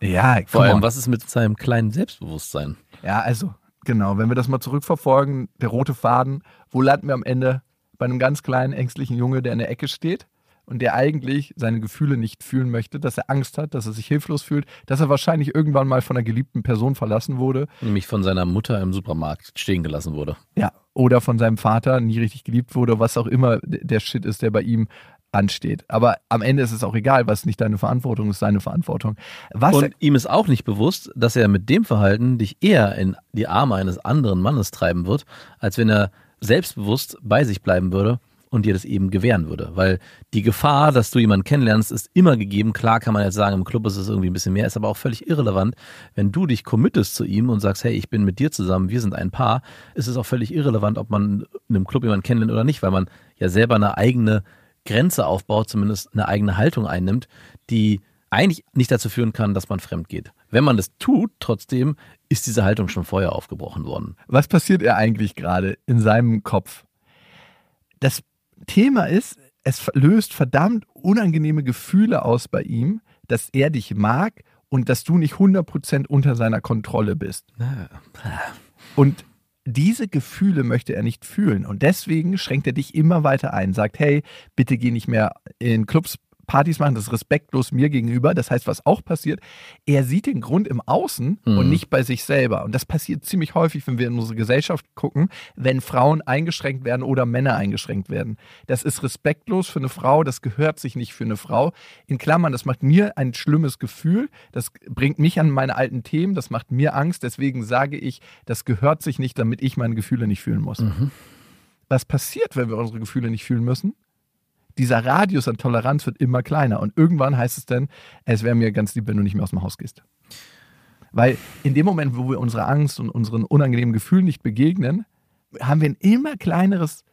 Ja,
Vor allem,
on.
was ist mit seinem kleinen Selbstbewusstsein?
Ja, also, genau, wenn wir das mal zurückverfolgen, der rote Faden, wo landen wir am Ende? Bei einem ganz kleinen, ängstlichen Junge, der in der Ecke steht und der eigentlich seine Gefühle nicht fühlen möchte, dass er Angst hat, dass er sich hilflos fühlt, dass er wahrscheinlich irgendwann mal von einer geliebten Person verlassen wurde.
Nämlich von seiner Mutter im Supermarkt stehen gelassen wurde.
Ja. Oder von seinem Vater nie richtig geliebt wurde, was auch immer der Shit ist, der bei ihm ansteht. Aber am Ende ist es auch egal, was nicht deine Verantwortung ist, seine Verantwortung. Was
Und ihm ist auch nicht bewusst, dass er mit dem Verhalten dich eher in die Arme eines anderen Mannes treiben wird, als wenn er selbstbewusst bei sich bleiben würde und dir das eben gewähren würde. Weil die Gefahr, dass du jemanden kennenlernst, ist immer gegeben. Klar kann man jetzt sagen, im Club ist es irgendwie ein bisschen mehr, ist aber auch völlig irrelevant. Wenn du dich committest zu ihm und sagst, hey, ich bin mit dir zusammen, wir sind ein Paar, ist es auch völlig irrelevant, ob man in einem Club jemanden kennenlernt oder nicht, weil man ja selber eine eigene Grenze aufbaut, zumindest eine eigene Haltung einnimmt, die eigentlich nicht dazu führen kann, dass man fremd geht. Wenn man das tut, trotzdem ist diese Haltung schon vorher aufgebrochen worden.
Was passiert er eigentlich gerade in seinem Kopf? Das Thema ist, es löst verdammt unangenehme Gefühle aus bei ihm, dass er dich mag und dass du nicht 100% unter seiner Kontrolle bist. Und diese Gefühle möchte er nicht fühlen. Und deswegen schränkt er dich immer weiter ein, sagt, hey, bitte geh nicht mehr in Clubs Partys machen, das ist respektlos mir gegenüber. Das heißt, was auch passiert, er sieht den Grund im Außen und
Mhm.
nicht bei sich selber. Und das passiert ziemlich häufig, wenn wir in unsere Gesellschaft gucken, wenn Frauen eingeschränkt werden oder Männer eingeschränkt werden. Das ist respektlos für eine Frau, das gehört sich nicht für eine Frau. In Klammern, das macht mir ein schlimmes Gefühl, das bringt mich an meine alten Themen, das macht mir Angst. Deswegen sage ich, das gehört sich nicht, damit ich meine Gefühle nicht fühlen muss. Was passiert, wenn wir unsere Gefühle nicht fühlen müssen? Dieser Radius an Toleranz wird immer kleiner und irgendwann heißt es dann, es wäre mir ganz lieb, wenn du nicht mehr aus dem Haus gehst. Weil in dem Moment, wo wir unserer Angst und unseren unangenehmen Gefühlen nicht begegnen, haben wir ein immer kleineres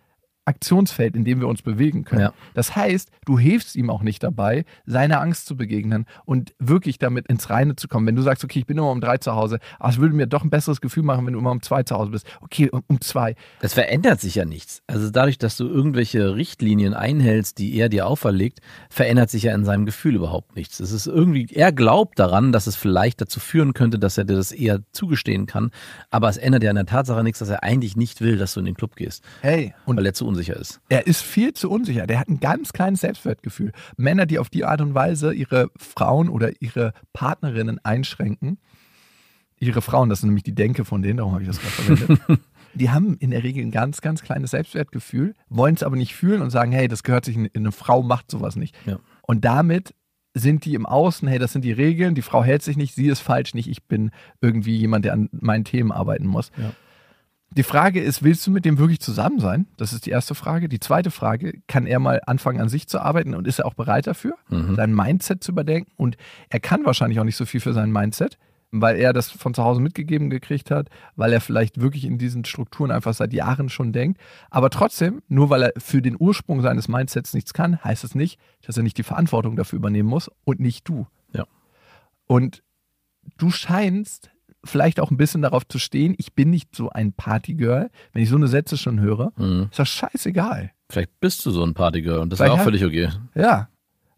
Aktionsfeld, in dem wir uns bewegen können.
Ja.
Das heißt, du hilfst ihm auch nicht dabei, seiner Angst zu begegnen und wirklich damit ins Reine zu kommen. Wenn du sagst, okay, ich bin immer um drei zu Hause, aber es würde mir doch ein besseres Gefühl machen, wenn du immer um zwei zu Hause bist. Okay, um, um zwei.
Es verändert sich ja nichts. Also dadurch, dass du irgendwelche Richtlinien einhältst, die er dir auferlegt, verändert sich ja in seinem Gefühl überhaupt nichts. Es ist irgendwie, er glaubt daran, dass es vielleicht dazu führen könnte, dass er dir das eher zugestehen kann. Aber es ändert ja in der Tatsache nichts, dass er eigentlich nicht will, dass du in den Club gehst,
Hey, und
weil er zu unsicher ist.
Er ist viel zu unsicher. Der hat ein ganz kleines Selbstwertgefühl. Männer, die auf die Art und Weise ihre Frauen oder ihre Partnerinnen einschränken, ihre Frauen, das ist nämlich die Denke von denen, darum habe ich das gerade verwendet, die haben in der Regel ein ganz, ganz kleines Selbstwertgefühl, wollen es aber nicht fühlen und sagen, hey, das gehört sich, in eine Frau macht sowas nicht.
Ja.
Und damit sind die im Außen, hey, das sind die Regeln, die Frau hält sich nicht, sie ist falsch, nicht ich bin irgendwie jemand, der an meinen Themen arbeiten muss.
Ja.
Die Frage ist, willst du mit dem wirklich zusammen sein? Das ist die erste Frage. Die zweite Frage, kann er mal anfangen an sich zu arbeiten und ist er auch bereit dafür, sein Mindset zu überdenken? Und er kann wahrscheinlich auch nicht so viel für sein Mindset, weil er das von zu Hause mitgegeben gekriegt hat, weil er vielleicht wirklich in diesen Strukturen einfach seit Jahren schon denkt. Aber trotzdem, nur weil er für den Ursprung seines Mindsets nichts kann, heißt es nicht, dass er nicht die Verantwortung dafür übernehmen muss und nicht du.
Ja.
Und du scheinst vielleicht auch ein bisschen darauf zu stehen, ich bin nicht so ein Partygirl. Wenn ich so eine Sätze schon höre,
Mhm.
ist das scheißegal.
Vielleicht bist du so ein Partygirl und das ist
Vielleicht
auch
hat-
völlig okay.
Ja.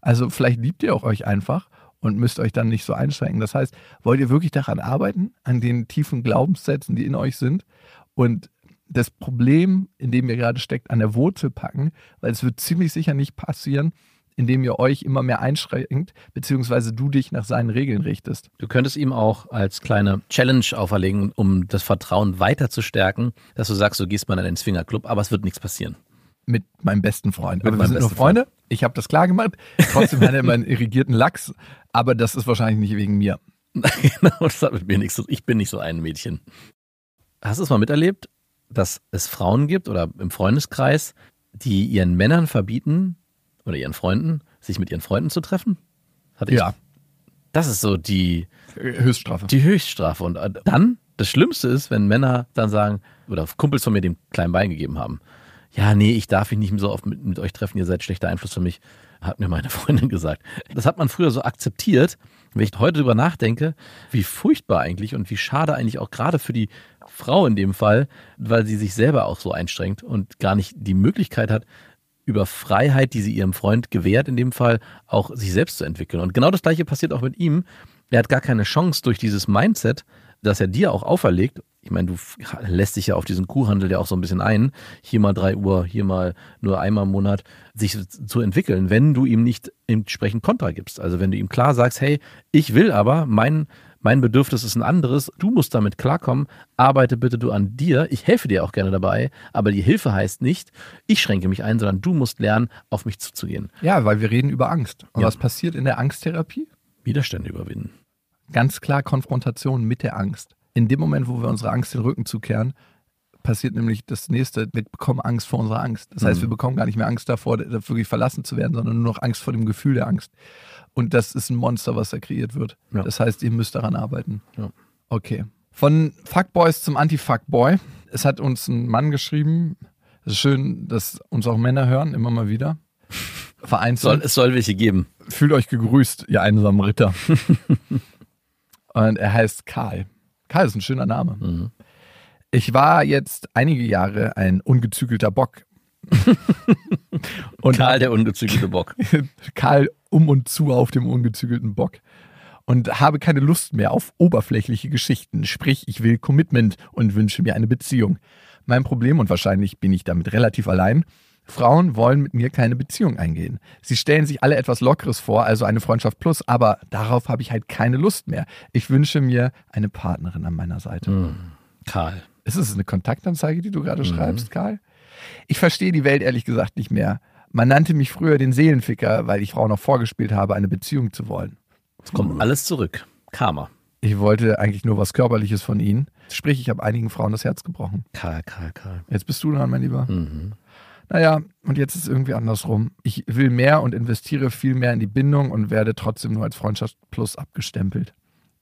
Also vielleicht liebt ihr auch euch einfach und müsst euch dann nicht so einschränken. Das heißt, wollt ihr wirklich daran arbeiten, an den tiefen Glaubenssätzen, die in euch sind und das Problem, in dem ihr gerade steckt, an der Wurzel packen, weil es wird ziemlich sicher nicht passieren, indem ihr euch immer mehr einschränkt, beziehungsweise du dich nach seinen Regeln richtest.
Du könntest ihm auch als kleine Challenge auferlegen, um das Vertrauen weiter zu stärken, dass du sagst, du gehst mal in den Swingerclub, aber es wird nichts passieren.
mit meinem besten Freund.
Mit
Aber wir sind nur
besten
Freunde. Ich habe das klar gemacht. Trotzdem hat er immer einen irrigierten Lachs. Aber das ist wahrscheinlich nicht wegen mir.
genau, das hat mit mir nichts zu Ich bin nicht so ein Mädchen. Hast du es mal miterlebt, dass es Frauen gibt oder im Freundeskreis, die ihren Männern verbieten oder ihren Freunden, sich mit ihren Freunden zu treffen? Hatte ich.
Ja,
Das ist so die,
Höchststrafe.
die Höchststrafe. Und äh, dann, das Schlimmste ist, wenn Männer dann sagen, oder Kumpels von mir dem kleinen Bein gegeben haben, ja, nee, ich darf mich nicht so oft mit, mit euch treffen, ihr seid schlechter Einfluss für mich, hat mir meine Freundin gesagt. Das hat man früher so akzeptiert. Wenn ich heute drüber nachdenke, wie furchtbar eigentlich und wie schade eigentlich auch gerade für die Frau in dem Fall, weil sie sich selber auch so einstrengt und gar nicht die Möglichkeit hat, über Freiheit, die sie ihrem Freund gewährt, in dem Fall auch sich selbst zu entwickeln. Und genau das gleiche passiert auch mit ihm. Er hat gar keine Chance durch dieses Mindset, das er dir auch auferlegt. Ich meine, du lässt dich ja auf diesen Kuhhandel ja auch so ein bisschen ein. Hier mal drei Uhr, hier mal nur einmal im Monat, sich zu entwickeln, wenn du ihm nicht entsprechend Kontra gibst. Also wenn du ihm klar sagst, hey, ich will aber, mein, mein Bedürfnis ist ein anderes, du musst damit klarkommen, arbeite bitte du an dir, ich helfe dir auch gerne dabei, aber die Hilfe heißt nicht, ich schränke mich ein, sondern du musst lernen, auf mich zuzugehen.
Ja, weil wir reden über Angst. Und
Ja.
was passiert in der Angsttherapie?
Widerstände überwinden.
Ganz klar Konfrontation mit der Angst. In dem Moment, wo wir unserer Angst den Rücken zukehren, passiert nämlich das nächste, wir bekommen Angst vor unserer Angst. Das heißt,
Mhm.
wir bekommen gar nicht mehr Angst davor, da wirklich verlassen zu werden, sondern nur noch Angst vor dem Gefühl der Angst. Und das ist ein Monster, was da kreiert wird.
Ja.
Das heißt, ihr müsst daran arbeiten.
Ja.
Okay. Von Fuckboys zum Anti-Fuckboy. Es hat uns ein Mann geschrieben. Es ist schön, dass uns auch Männer hören, immer mal wieder. Vereinzelt.
Soll, es soll welche geben.
Fühlt euch gegrüßt, ihr einsamen Ritter. Und er heißt Karl. Karl ist ein schöner Name.
Mhm.
Ich war jetzt einige Jahre ein ungezügelter Bock. und
Karl, der ungezügelte Bock.
Karl um und zu auf dem ungezügelten Bock. Und habe keine Lust mehr auf oberflächliche Geschichten. Sprich, ich will Commitment und wünsche mir eine Beziehung. Mein Problem, und wahrscheinlich bin ich damit relativ allein, Frauen wollen mit mir keine Beziehung eingehen. Sie stellen sich alle etwas Lockeres vor, also eine Freundschaft plus, aber darauf habe ich halt keine Lust mehr. Ich wünsche mir eine Partnerin an meiner Seite.
Mhm. Karl.
Ist es eine Kontaktanzeige, die du gerade schreibst, Karl? Ich verstehe die Welt ehrlich gesagt nicht mehr. Man nannte mich früher den Seelenficker, weil ich Frauen noch vorgespielt habe, eine Beziehung zu wollen.
Es kommt alles zurück. Karma.
Ich wollte eigentlich nur was Körperliches von ihnen. Sprich, ich habe einigen Frauen das Herz gebrochen.
Karl, Karl, Karl.
Jetzt bist du dran, mein Lieber.
Mhm.
Naja, und jetzt ist es irgendwie andersrum. Ich will mehr und investiere viel mehr in die Bindung und werde trotzdem nur als Freundschaft plus abgestempelt.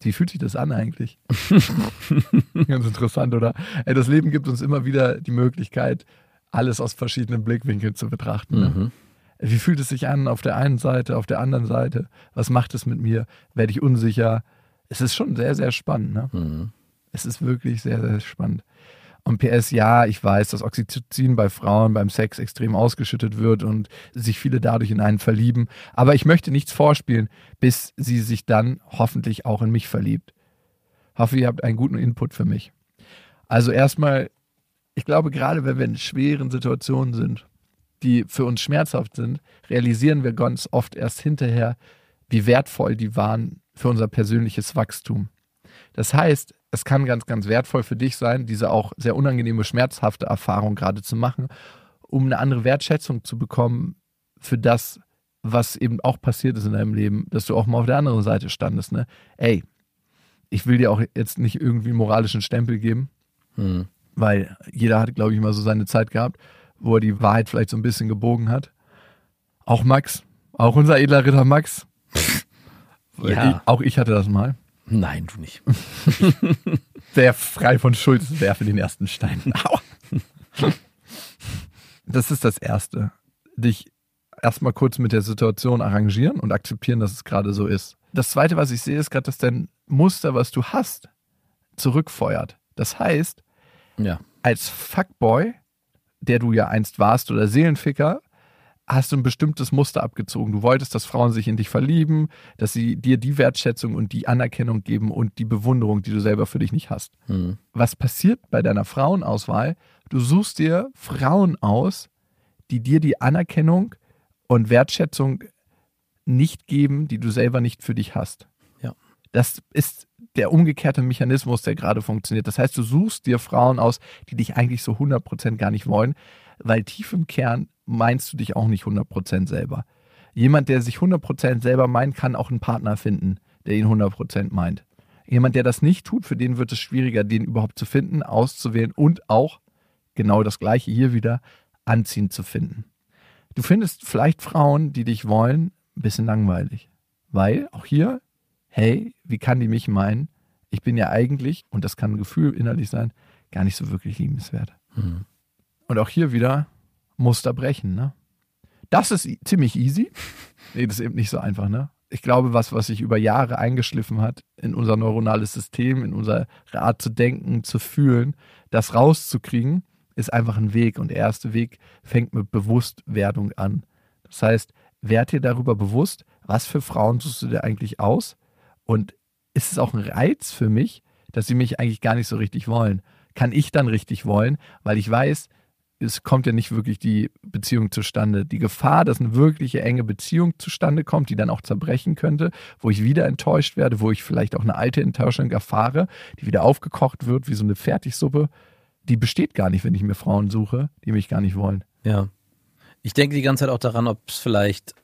Wie fühlt sich das an eigentlich? Ganz interessant, oder? Ey, das Leben gibt uns immer wieder die Möglichkeit, alles aus verschiedenen Blickwinkeln zu betrachten. Ne?
Mhm.
Wie fühlt es sich an auf der einen Seite, auf der anderen Seite? Was macht es mit mir? Werde ich unsicher? Es ist schon sehr, sehr spannend. Ne?
Mhm.
Es ist wirklich sehr, sehr spannend. Und PS, ja, ich weiß, dass Oxytocin bei Frauen beim Sex extrem ausgeschüttet wird und sich viele dadurch in einen verlieben. Aber ich möchte nichts vorspielen, bis sie sich dann hoffentlich auch in mich verliebt. Hoffe, ihr habt einen guten Input für mich. Also erstmal, ich glaube, gerade wenn wir in schweren Situationen sind, die für uns schmerzhaft sind, realisieren wir ganz oft erst hinterher, wie wertvoll die waren für unser persönliches Wachstum. Das heißt, es kann ganz, ganz wertvoll für dich sein, diese auch sehr unangenehme, schmerzhafte Erfahrung gerade zu machen, um eine andere Wertschätzung zu bekommen für das, was eben auch passiert ist in deinem Leben, dass du auch mal auf der anderen Seite standest. Ne? Ey, ich will dir auch jetzt nicht irgendwie einen moralischen Stempel geben,
Mhm.
weil jeder hat, glaube ich, mal so seine Zeit gehabt, wo er die Wahrheit vielleicht so ein bisschen gebogen hat. Auch Max, auch unser edler Ritter Max.
Ja.
Ich, auch ich hatte das mal.
Nein, du nicht.
Sehr frei von Schuld, werfe den ersten Stein. Aua. Das ist das Erste. Dich erstmal kurz mit der Situation arrangieren und akzeptieren, dass es gerade so ist. Das Zweite, was ich sehe, ist gerade, dass dein Muster, was du hast, zurückfeuert. Das heißt,
Ja.
als Fuckboy, der du ja einst warst, oder Seelenficker, hast du ein bestimmtes Muster abgezogen. Du wolltest, dass Frauen sich in dich verlieben, dass sie dir die Wertschätzung und die Anerkennung geben und die Bewunderung, die du selber für dich nicht hast.
Mhm.
Was passiert bei deiner Frauenauswahl? Du suchst dir Frauen aus, die dir die Anerkennung und Wertschätzung nicht geben, die du selber nicht für dich hast.
Ja.
Das ist der umgekehrte Mechanismus, der gerade funktioniert. Das heißt, du suchst dir Frauen aus, die dich eigentlich so 100% gar nicht wollen, weil tief im Kern meinst du dich auch nicht 100% selber. Jemand, der sich 100% selber meint, kann auch einen Partner finden, der ihn 100% meint. Jemand, der das nicht tut, für den wird es schwieriger, den überhaupt zu finden, auszuwählen und auch, genau das gleiche hier wieder, anziehend zu finden. Du findest vielleicht Frauen, die dich wollen, ein bisschen langweilig. Weil auch hier, hey, wie kann die mich meinen? Ich bin ja eigentlich, und das kann ein Gefühl innerlich sein, gar nicht so wirklich liebenswert.
Mhm.
Und auch hier wieder Muster brechen, ne? Das ist ziemlich easy. Nee, das ist eben nicht so einfach, ne? Ich glaube, was, was sich über Jahre eingeschliffen hat in unser neuronales System, in unsere Art zu denken, zu fühlen, das rauszukriegen, ist einfach ein Weg. Und der erste Weg fängt mit Bewusstwerdung an. Das heißt, werd dir darüber bewusst, was für Frauen suchst du dir eigentlich aus? Und ist es auch ein Reiz für mich, dass sie mich eigentlich gar nicht so richtig wollen? Kann ich dann richtig wollen? Weil ich weiß, es kommt ja nicht wirklich die Beziehung zustande. Die Gefahr, dass eine wirkliche enge Beziehung zustande kommt, die dann auch zerbrechen könnte, wo ich wieder enttäuscht werde, wo ich vielleicht auch eine alte Enttäuschung erfahre, die wieder aufgekocht wird wie so eine Fertigsuppe, die besteht gar nicht, wenn ich mir Frauen suche, die mich gar nicht wollen.
Ja. Ich denke die ganze Zeit auch daran, ob es vielleicht,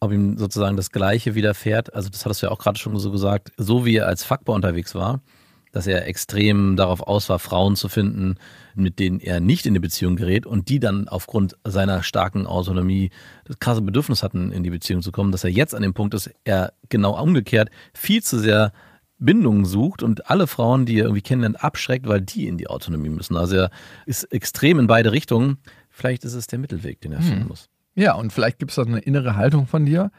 ob ihm sozusagen das Gleiche widerfährt. Also, das hattest du ja auch gerade schon so gesagt, so wie er als Fuckboy unterwegs war, dass er extrem darauf aus war, Frauen zu finden, mit denen er nicht in die Beziehung gerät und die dann aufgrund seiner starken Autonomie das krasse Bedürfnis hatten, in die Beziehung zu kommen, dass er jetzt an dem Punkt ist, er genau umgekehrt viel zu sehr Bindungen sucht und alle Frauen, die er irgendwie kennenlernt, abschreckt, weil die in die Autonomie müssen. Also er ist extrem in beide Richtungen. Vielleicht ist es der Mittelweg, den er finden muss.
Ja, und vielleicht gibt es da eine innere Haltung von dir.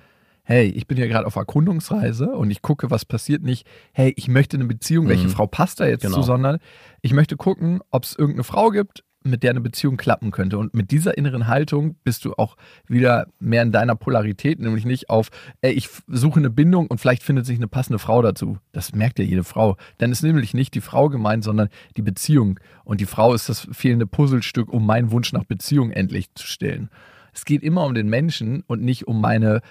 Hey, ich bin ja gerade auf Erkundungsreise und ich gucke, was passiert. Nicht, hey, ich möchte eine Beziehung, welche
Mhm.
Frau passt da jetzt
Genau.
zu, sondern ich möchte gucken, ob es irgendeine Frau gibt, mit der eine Beziehung klappen könnte. Und mit dieser inneren Haltung bist du auch wieder mehr in deiner Polarität, nämlich nicht auf, ey, ich suche eine Bindung und vielleicht findet sich eine passende Frau dazu. Das merkt ja jede Frau. Dann ist nämlich nicht die Frau gemeint, sondern die Beziehung. Und die Frau ist das fehlende Puzzlestück, um meinen Wunsch nach Beziehung endlich zu stellen. Es geht immer um den Menschen und nicht um meine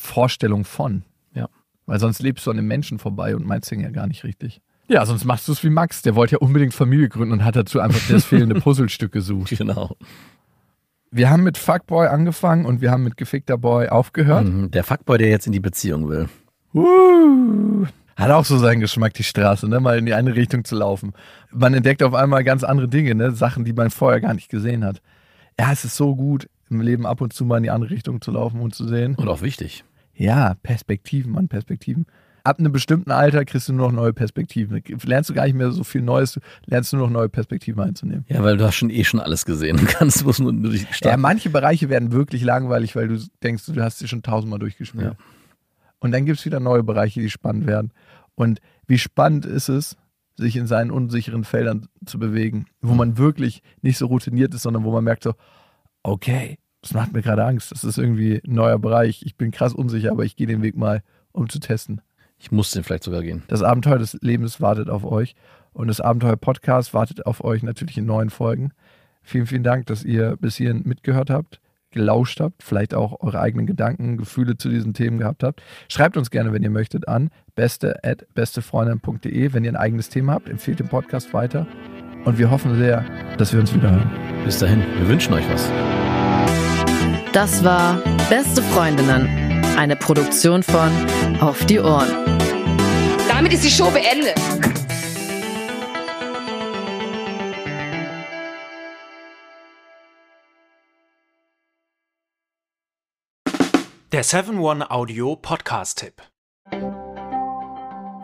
Vorstellung von.
Ja.
Weil sonst lebst du an den Menschen vorbei und meinst den ja gar nicht richtig. Ja, sonst machst du es wie Max. Der wollte ja unbedingt Familie gründen und hat dazu einfach das fehlende Puzzlestück gesucht.
Genau.
Wir haben mit Fuckboy angefangen und wir haben mit gefickter Boy aufgehört.
Mhm. Der Fuckboy, der jetzt in die Beziehung will.
Uh, hat auch so seinen Geschmack, die Straße, ne? mal in die eine Richtung zu laufen. Man entdeckt auf einmal ganz andere Dinge, ne? Sachen, die man vorher gar nicht gesehen hat. Ja, es ist so gut, im Leben ab und zu mal in die andere Richtung zu laufen und zu sehen.
Und auch wichtig.
Ja, Perspektiven an Perspektiven. ab einem bestimmten Alter kriegst du nur noch neue Perspektiven. Lernst du gar nicht mehr so viel Neues, du lernst nur noch neue Perspektiven einzunehmen.
Ja, weil du hast schon eh schon alles gesehen. Du kannst bloß nur durch
Ja,
starten.
manche Bereiche werden wirklich langweilig, weil du denkst, du hast sie schon tausendmal durchgespielt.
Ja.
Und dann gibt es wieder neue Bereiche, die spannend werden. Und wie spannend ist es, sich in seinen unsicheren Feldern zu bewegen, wo man wirklich nicht so routiniert ist, sondern wo man merkt so, okay, das macht mir gerade Angst. Das ist irgendwie ein neuer Bereich. Ich bin krass unsicher, aber ich gehe den Weg mal, um zu testen.
Ich muss den vielleicht sogar gehen.
Das Abenteuer des Lebens wartet auf euch und das Abenteuer Podcast wartet auf euch natürlich in neuen Folgen. Vielen, vielen Dank, dass ihr bis hierhin mitgehört habt, gelauscht habt, vielleicht auch eure eigenen Gedanken, Gefühle zu diesen Themen gehabt habt. Schreibt uns gerne, wenn ihr möchtet, an beste@bestefreundin.de. Wenn ihr ein eigenes Thema habt, empfehlt den Podcast weiter und wir hoffen sehr, dass wir uns wieder hören.
Bis dahin, wir wünschen euch was.
Das war Beste Freundinnen, eine Produktion von Auf die Ohren.
Damit ist die Show beendet.
Der 7-One-Audio-Podcast-Tipp.